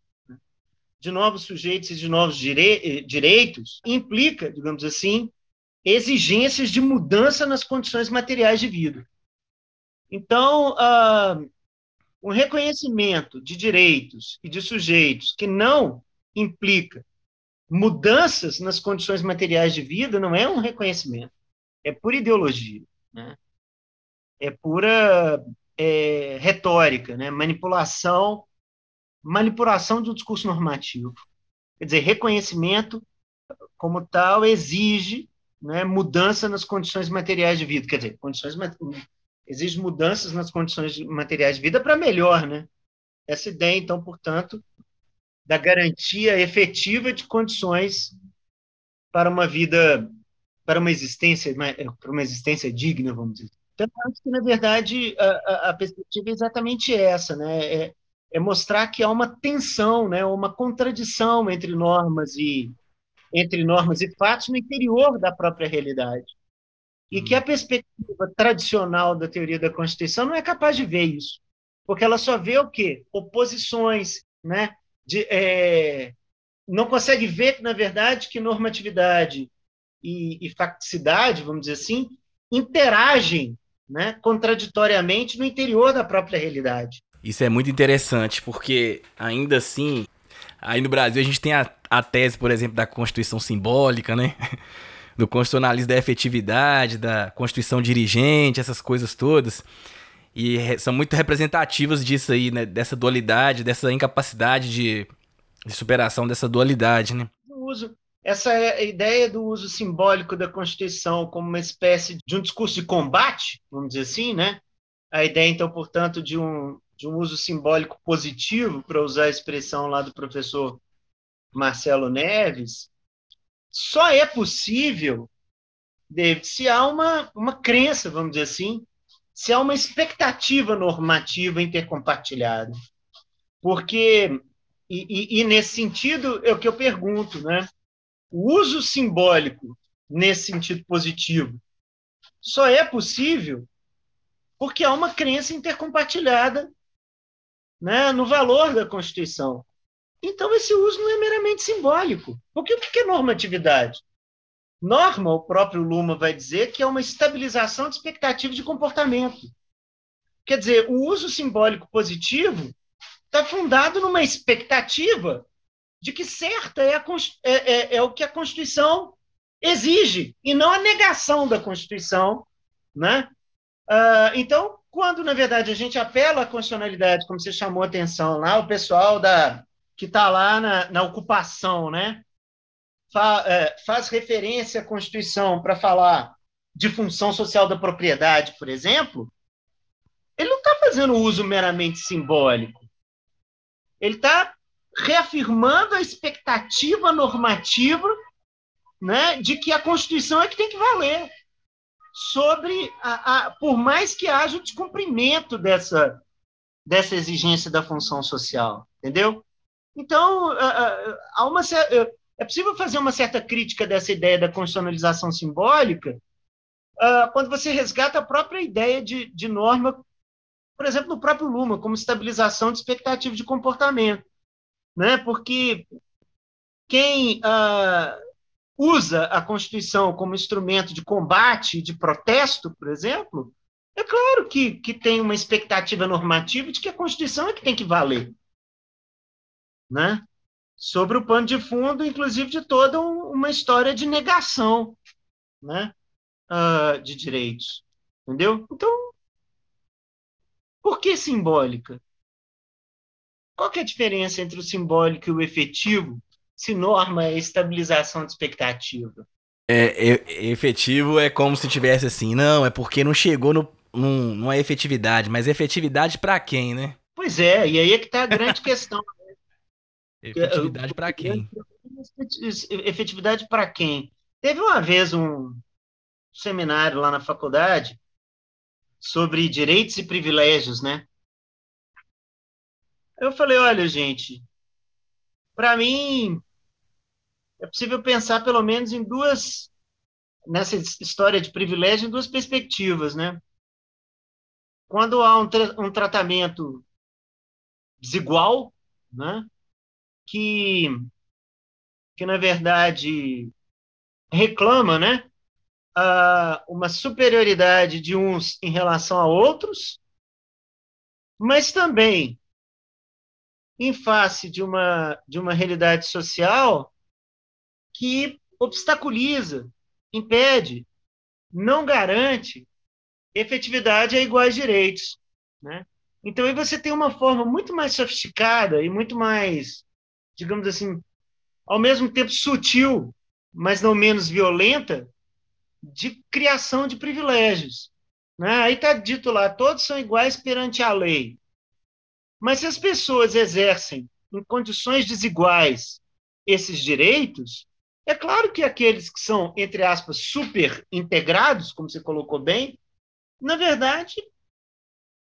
de novos sujeitos e de novos direi direitos implica, digamos assim, exigências de mudança nas condições materiais de vida. Então, uh, um reconhecimento de direitos e de sujeitos que não implica mudanças nas condições materiais de vida não é um reconhecimento, é pura ideologia, né? É pura é, retórica, né? manipulação manipulação de um discurso normativo. Quer dizer, reconhecimento como tal exige né, mudança nas condições materiais de vida. Quer dizer, condições exige mudanças nas condições materiais de vida para melhor, né? Essa ideia, então, portanto, da garantia efetiva de condições para uma vida, para uma existência, para uma existência digna, vamos dizer. Então, acho que, na verdade, a, a, perspectiva é exatamente essa, né? É, é, mostrar que há uma tensão, né? uma contradição entre normas e entre normas e fatos no interior da própria realidade. E que a uhum. perspectiva tradicional da teoria da Constituição não é capaz de ver isso, porque ela só vê o quê? Oposições, né? De, é, não consegue ver, na verdade, que normatividade e, e facticidade, vamos dizer assim, interagem né, contraditoriamente no interior da própria realidade. Isso é muito interessante, porque ainda assim, aí no Brasil a gente tem a, a tese, por exemplo, da Constituição simbólica, né? Do constitucionalismo da efetividade, da Constituição dirigente, essas coisas todas. E são muito representativas disso aí, né? Dessa dualidade, dessa incapacidade de, de superação dessa dualidade, né? uso essa é ideia do uso simbólico da Constituição como uma espécie de um discurso de combate, vamos dizer assim, né? A ideia, então, portanto, de um, de um uso simbólico positivo, para usar a expressão lá do professor Marcelo Neves, só é possível, David, se há uma, uma crença, vamos dizer assim, se há uma expectativa normativa intercompartilhada. Porque, e, e, e nesse sentido, é o que eu pergunto, né? O uso simbólico nesse sentido positivo só é possível porque há uma crença intercompartilhada né, no valor da Constituição. Então, esse uso não é meramente simbólico. Porque o que é normatividade? Norma, o próprio Luma vai dizer que é uma estabilização de expectativa de comportamento. Quer dizer, o uso simbólico positivo está fundado numa expectativa de que certa é, a, é, é, é, o que a Constituição exige, e não a negação da Constituição. Né? Uh, então, quando, na verdade, a gente apela à constitucionalidade, como você chamou a atenção lá, o pessoal da, que está lá na, na ocupação, né? Fa, é, faz referência à Constituição para falar de função social da propriedade, por exemplo, ele não está fazendo uso meramente simbólico. Ele está reafirmando a expectativa normativa né, de que a Constituição é que tem que valer. Sobre a, a, por mais que haja o descumprimento dessa, dessa exigência da função social, entendeu? Então, há uma, é possível fazer uma certa crítica dessa ideia da constitucionalização simbólica quando você resgata a própria ideia de, de norma, por exemplo, no próprio Luma, como estabilização de expectativa de comportamento né? porque quem uh, usa a Constituição como instrumento de combate, de protesto, por exemplo, é claro que, que tem uma expectativa normativa de que a Constituição é que tem que valer. Né? Sobre o pano de fundo, inclusive, de toda uma história de negação né? Uh, de direitos. Entendeu? Então, por que simbólica? Qual que é a diferença entre o simbólico e o efetivo, se norma é estabilização de expectativa? É, é, efetivo é como se tivesse assim, não, é porque não chegou no, num, numa efetividade, mas efetividade para quem, né? Pois é, e aí é que está a grande questão. Né? efetividade para quem? Efetividade para quem? Teve uma vez um seminário lá na faculdade sobre direitos e privilégios, né? Eu falei, olha, gente, para mim é possível pensar pelo menos em duas nessa história de privilégio em duas perspectivas, né? Quando há um, tra um tratamento desigual, né? Que que na verdade reclama, né? Uma superioridade de uns em relação a outros, mas também em face de uma, de uma realidade social que obstaculiza, impede, não garante efetividade a iguais direitos. Né? Então aí você tem uma forma muito mais sofisticada e muito mais, digamos assim, ao mesmo tempo sutil, mas não menos violenta, de criação de privilégios. Né? Aí está dito lá, todos são iguais perante a lei. Mas se as pessoas exercem em condições desiguais esses direitos, é claro que aqueles que são, entre aspas, super integrados, como você colocou bem, na verdade,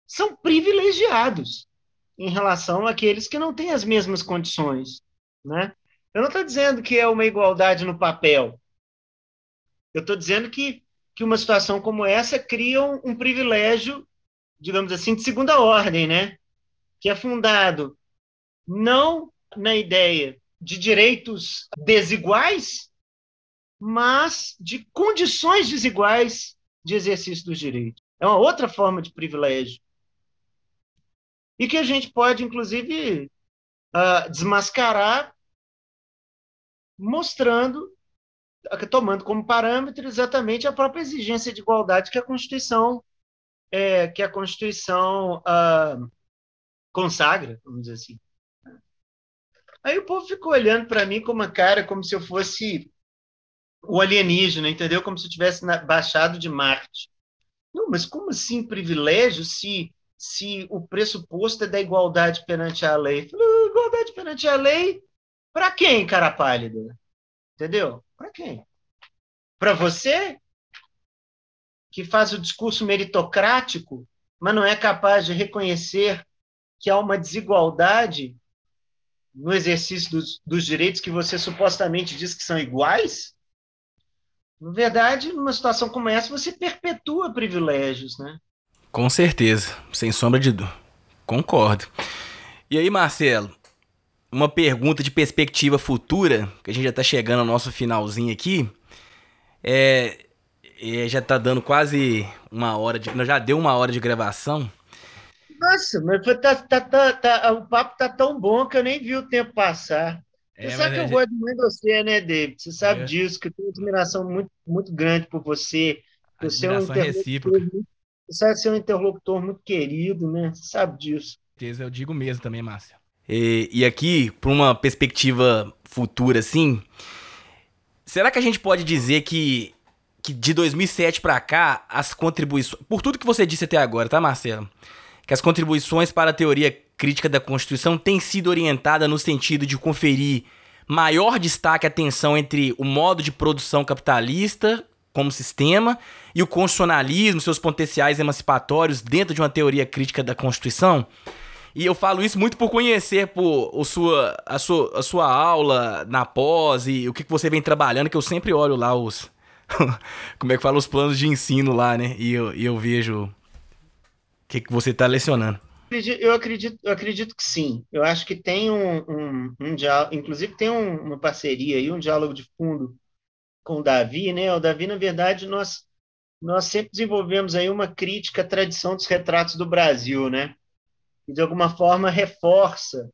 são privilegiados em relação àqueles que não têm as mesmas condições. Né? Eu não estou dizendo que é uma igualdade no papel. Eu estou dizendo que, que uma situação como essa cria um, um privilégio, digamos assim, de segunda ordem, né? Que é fundado não na ideia de direitos desiguais, mas de condições desiguais de exercício dos direitos. É uma outra forma de privilégio. E que a gente pode, inclusive, uh, desmascarar mostrando, tomando como parâmetro exatamente a própria exigência de igualdade que a Constituição é, que a Constituição uh, consagra, vamos dizer assim. Aí o povo ficou olhando para mim com uma cara como se eu fosse o alienígena, entendeu? Como se eu tivesse baixado de Marte. Não, mas como assim privilégio se, se o pressuposto é da igualdade perante a lei? Falei, ah, igualdade perante a lei para quem, cara pálida? Entendeu? Para quem? Para você que faz o discurso meritocrático, mas não é capaz de reconhecer que há uma desigualdade no exercício dos, dos direitos que você supostamente diz que são iguais, na verdade, numa situação como essa, você perpetua privilégios, né? Com certeza, sem sombra de dúvida. Concordo. E aí, Marcelo, uma pergunta de perspectiva futura, que a gente já está chegando ao nosso finalzinho aqui. É, é, já está dando quase uma hora de. Já deu uma hora de gravação. Nossa, mas tá, tá, tá, tá, o papo tá tão bom que eu nem vi o tempo passar. É, você sabe que eu gente... gosto muito de você, né, David? Você sabe é. disso, que eu tenho uma admiração muito, muito grande por você. Você é um recíproca. Muito, você sabe ser um interlocutor muito querido, né? Você sabe disso. Eu digo mesmo também, Márcia. E, e aqui, para uma perspectiva futura, assim, será que a gente pode dizer que, que de 2007 para cá, as contribuições. Por tudo que você disse até agora, tá, Marcelo? Que as contribuições para a teoria crítica da Constituição têm sido orientadas no sentido de conferir maior destaque e atenção entre o modo de produção capitalista como sistema e o constitucionalismo, seus potenciais emancipatórios dentro de uma teoria crítica da Constituição. E eu falo isso muito por conhecer por o sua, a, sua, a sua aula na pós e o que você vem trabalhando, que eu sempre olho lá os. como é que fala os planos de ensino lá, né? E eu, e eu vejo que, que você está lecionando? Eu acredito, eu acredito que sim. Eu acho que tem um, um, um diálogo, inclusive tem um, uma parceria e um diálogo de fundo com o Davi, né? O Davi, na verdade, nós nós sempre desenvolvemos aí uma crítica à tradição dos retratos do Brasil, né? E de alguma forma reforça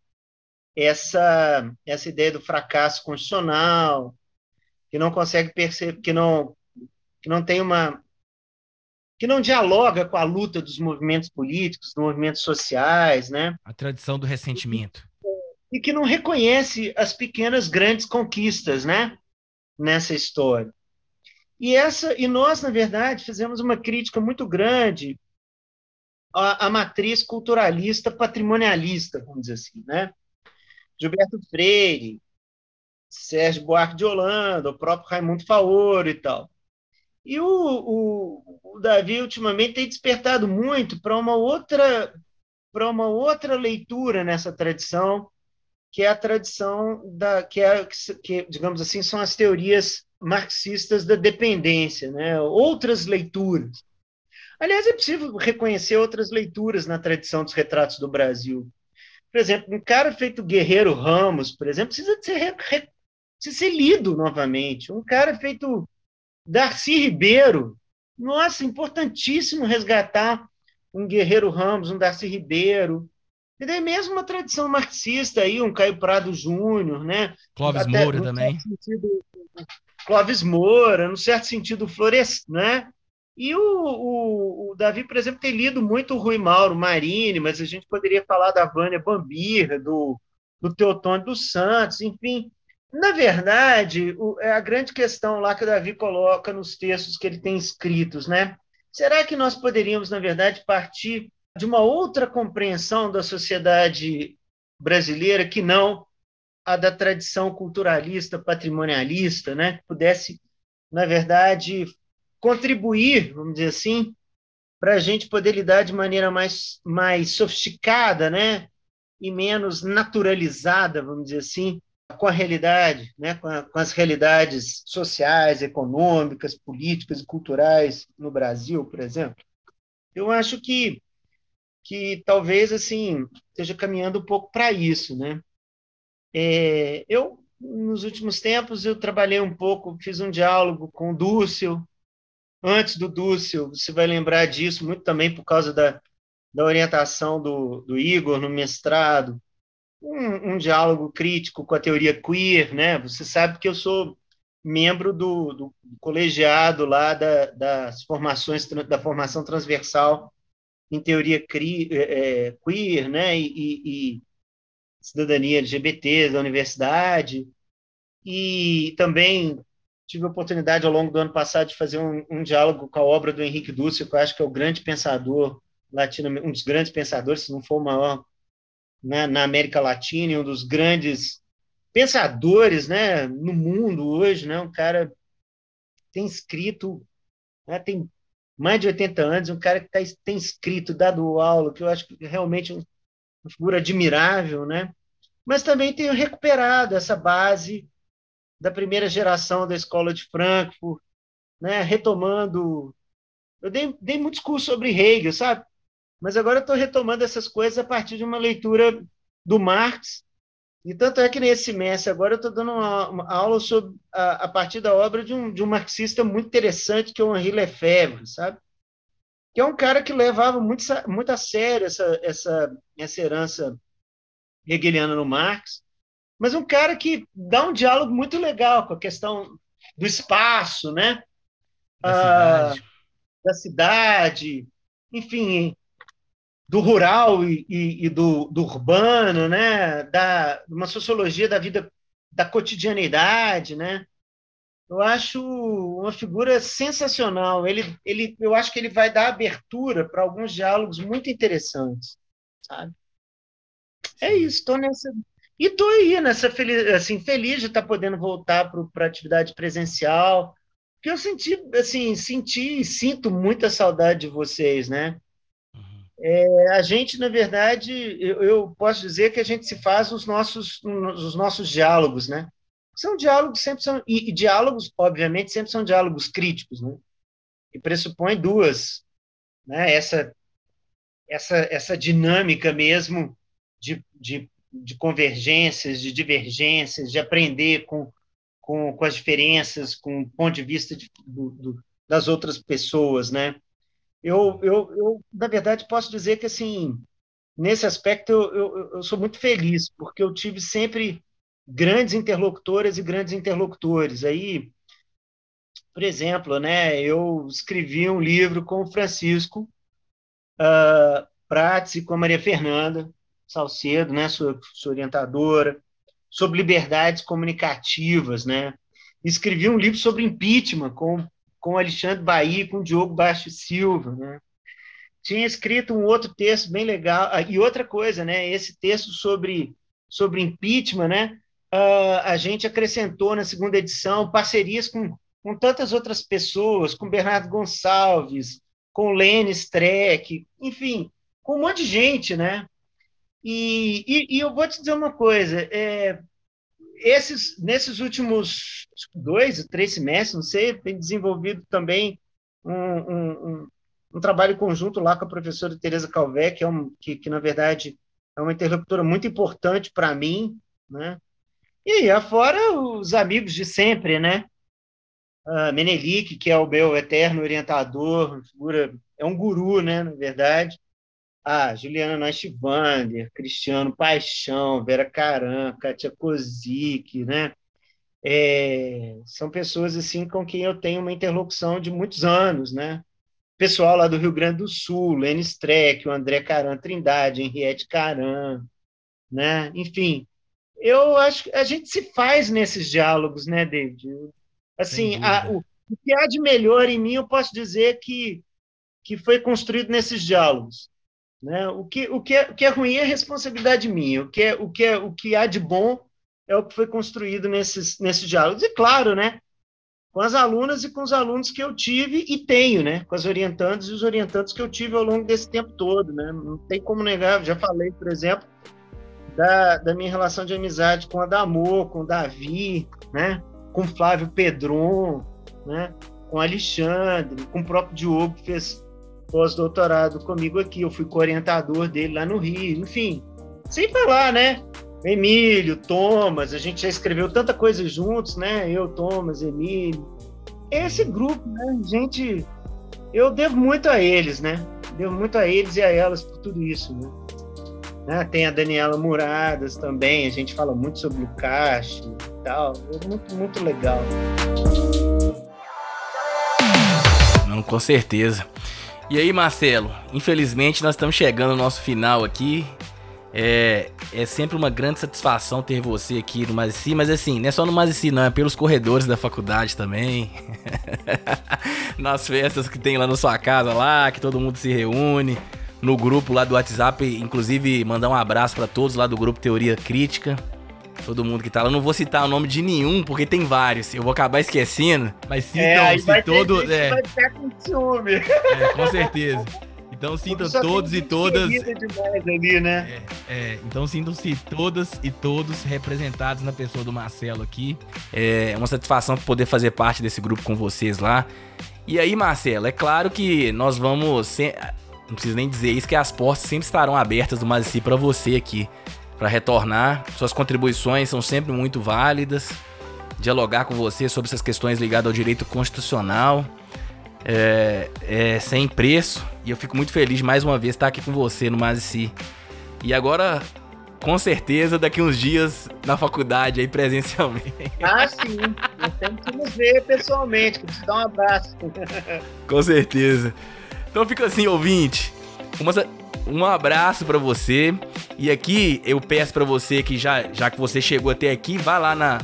essa essa ideia do fracasso constitucional, que não consegue perceber, que não que não tem uma que não dialoga com a luta dos movimentos políticos, dos movimentos sociais, né? A tradição do ressentimento. E que não reconhece as pequenas grandes conquistas, né? Nessa história. E essa e nós, na verdade, fizemos uma crítica muito grande à, à matriz culturalista patrimonialista, vamos dizer assim, né? Gilberto Freire, Sérgio Buarque de Holanda, o próprio Raimundo Faoro e tal. E o, o, o Davi ultimamente tem despertado muito para uma outra para uma outra leitura nessa tradição, que é a tradição da que é que digamos assim são as teorias marxistas da dependência, né? Outras leituras. Aliás, é possível reconhecer outras leituras na tradição dos retratos do Brasil. Por exemplo, um cara feito Guerreiro Ramos, por exemplo, precisa ser, precisa ser lido novamente. Um cara feito Darcy Ribeiro. Nossa, importantíssimo resgatar um Guerreiro Ramos, um Darcy Ribeiro. E daí mesmo uma tradição marxista aí, um Caio Prado Júnior, né? Clóvis Até, Moura também. Sentido, Clóvis Moura, no certo sentido, Flores, né? E o, o, o, Davi, por exemplo, tem lido muito o Rui Mauro Marini, mas a gente poderia falar da Vânia Bambirra, do, do Teotônio dos Santos, enfim. Na verdade, o, é a grande questão lá que o Davi coloca nos textos que ele tem escritos, né? Será que nós poderíamos, na verdade, partir de uma outra compreensão da sociedade brasileira que não a da tradição culturalista, patrimonialista, né? que pudesse, na verdade, contribuir, vamos dizer assim, para a gente poder lidar de maneira mais, mais sofisticada né? e menos naturalizada, vamos dizer assim, com a realidade, né? com, a, com as realidades sociais, econômicas, políticas e culturais no Brasil, por exemplo. Eu acho que que talvez assim esteja caminhando um pouco para isso, né? É, eu nos últimos tempos eu trabalhei um pouco, fiz um diálogo com o Dúcio. Antes do Dúcio, você vai lembrar disso muito também por causa da, da orientação do, do Igor no mestrado. Um, um, diálogo crítico com a teoria queer, né? Você sabe que eu sou membro do, do colegiado lá da, das formações da formação transversal em teoria cri, é, é, queer, né, e, e, cidadania LGBT da universidade, e também tive a oportunidade ao longo do ano passado de fazer um, um diálogo com a obra do Henrique Dussel, que eu acho que é o grande pensador latino, um dos grandes pensadores, se não for o maior, né, na América Latina, e um dos grandes pensadores, né, no mundo hoje, né, um cara tem escrito, né, tem mais de 80 anos, um cara que tá, tem escrito, dado aula, que eu acho que realmente é uma figura admirável, né? Mas também tenho recuperado essa base da primeira geração da escola de Frankfurt, né? Retomando, eu dei, dei muitos cursos sobre Hegel, sabe? Mas agora estou retomando essas coisas a partir de uma leitura do Marx e tanto é que nesse semestre agora eu estou dando uma, uma, aula sobre, a, a, partir da obra de um, de um marxista muito interessante, que é o Henri Lefebvre, sabe? Que é um cara que levava muito, muito a sério essa, essa, essa herança hegeliana no Marx, mas um cara que dá um diálogo muito legal com a questão do espaço, né? Da cidade. Ah, da cidade enfim, do rural e, e, e do, do, urbano, né? da uma sociologia da vida da cotidianidade, né? Eu acho uma figura sensacional. Ele, ele, eu acho que ele vai dar abertura para alguns diálogos muito interessantes, sabe? É isso. Estou nessa e estou aí nessa feliz, assim feliz de estar tá podendo voltar para a atividade presencial, porque eu senti, assim, senti e sinto muita saudade de vocês, né? É, a gente, na verdade, eu, eu, posso dizer que a gente se faz os nossos, os nossos diálogos, né? São diálogos sempre são e, e diálogos, obviamente, sempre são diálogos críticos, né? E pressupõe duas, né? Essa essa essa dinâmica mesmo de, de, de convergências, de divergências, de aprender com, com, com as diferenças, com o ponto de vista de, do, do, das outras pessoas, né? Eu, eu, eu, na verdade, posso dizer que, assim, nesse aspecto, eu, eu, eu sou muito feliz, porque eu tive sempre grandes interlocutoras e grandes interlocutores. Aí, por exemplo, né, eu escrevi um livro com o Francisco uh, Prates e com a Maria Fernanda Salcedo, né, sua, sua orientadora, sobre liberdades comunicativas, né? Escrevi um livro sobre impeachment com com Alexandre Bahia com Diogo Baixo Silva, né? Tinha escrito um outro texto bem legal, ah, e outra coisa, né? Esse texto sobre, sobre impeachment, né? Uh, a gente acrescentou na segunda edição parcerias com, com tantas outras pessoas, com Bernardo Gonçalves, com Lene Streck, enfim, com um monte de gente, né? E, e, e eu vou te dizer uma coisa, é, esses, nesses últimos dois, três semestres, não sei, tem desenvolvido também um, um, um, um trabalho conjunto lá com a professora Tereza Calvé, que, é um, que, que, na verdade, é uma interlocutora muito importante para mim, né? E afora os amigos de sempre, né? Uh, Menelik, que é o meu eterno orientador, figura, é um guru, né, na verdade. Ah, Juliana Nashvander, Cristiano Paixão, Vera Caran, Katia Kozik, né? É, são pessoas assim com quem eu tenho uma interlocução de muitos anos, né? pessoal lá do Rio Grande do Sul, Lene Streck, o André Caran Trindade, Henriette Caran, né? Enfim, eu acho que a gente se faz nesses diálogos, né, David? Assim, a, o, o que há de melhor em mim, eu posso dizer que, que foi construído nesses diálogos. Né? O, que, o, que é, o que é ruim é responsabilidade minha. O que, é, o, que é, o que há de bom é o que foi construído nesses, nesses diálogos. E claro, né? com as alunas e com os alunos que eu tive e tenho, né? Com as orientantes e os orientantes que eu tive ao longo desse tempo todo, né? Não tem como negar, já falei, por exemplo, da, da minha relação de amizade com a Damor, com o Davi, né? Com Flávio Pedron, né? Com Alexandre, com o próprio Diogo, que fez pós-doutorado comigo aqui. Eu fui co-orientador dele lá no Rio, enfim. Sem falar, né? Emílio, Thomas, a gente já escreveu tanta coisa juntos, né? Eu, Thomas, Emílio. Esse grupo, né? Gente, eu devo muito a eles, né? Devo muito a eles e a elas por tudo isso, né? né? Tem a Daniela Muradas também, a gente fala muito sobre o Caixa e tal. É muito, muito legal. Não, com certeza. E aí, Marcelo, infelizmente nós estamos chegando ao nosso final aqui. É, é sempre uma grande satisfação ter você aqui no Mazici, mas assim, não é só no Mazici não, é pelos corredores da faculdade também. Nas festas que tem lá na sua casa lá, que todo mundo se reúne. No grupo lá do WhatsApp, inclusive mandar um abraço para todos lá do grupo Teoria Crítica. Todo mundo que tá lá. Eu não vou citar o nome de nenhum, porque tem vários. Eu vou acabar esquecendo. Mas é, citam, é, se todo. É, vai ficar com ciúme. É, com certeza. Então sintam todos e todas. Ali, né? é, é, então sintam-se todas e todos representados na pessoa do Marcelo aqui. É uma satisfação poder fazer parte desse grupo com vocês lá. E aí, Marcelo, é claro que nós vamos. Sem... Não preciso nem dizer isso, que as portas sempre estarão abertas do Mazici para você aqui. Para retornar. Suas contribuições são sempre muito válidas. Dialogar com você sobre essas questões ligadas ao direito constitucional é, é, sem preço. E eu fico muito feliz de mais uma vez estar aqui com você no Mazici. E agora, com certeza, daqui uns dias na faculdade aí presencialmente. Ah, sim. Nós temos que nos ver pessoalmente, que te dar um abraço. Com certeza. Então fica assim, ouvinte. Uma, um abraço para você. E aqui eu peço para você que já, já que você chegou até aqui, vá lá na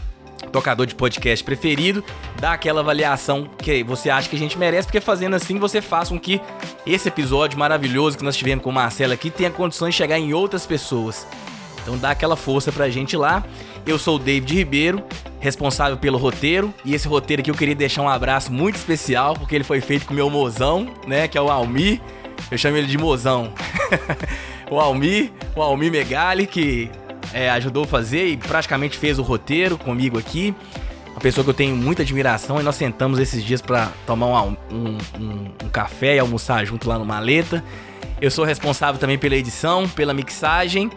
tocador de podcast preferido, dá aquela avaliação que você acha que a gente merece, porque fazendo assim você faz com que esse episódio maravilhoso que nós tivemos com o Marcelo aqui tenha condições de chegar em outras pessoas. Então dá aquela força pra gente lá. Eu sou o David Ribeiro, responsável pelo roteiro, e esse roteiro aqui eu queria deixar um abraço muito especial, porque ele foi feito com meu mozão, né, que é o Almi. Eu chamo ele de mozão. o Almi, o Almi Megali, que é, ajudou a fazer e praticamente fez o roteiro comigo aqui. Uma pessoa que eu tenho muita admiração e nós sentamos esses dias para tomar um, um, um, um, café e almoçar junto lá no Maleta. Eu sou responsável também pela edição, pela mixagem,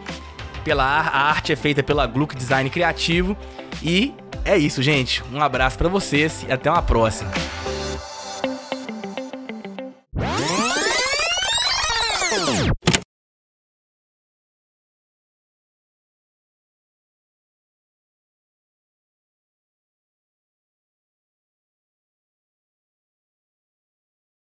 pela a arte é feita pela Gluck Design Criativo e é isso, gente. Um abraço para vocês e até uma próxima.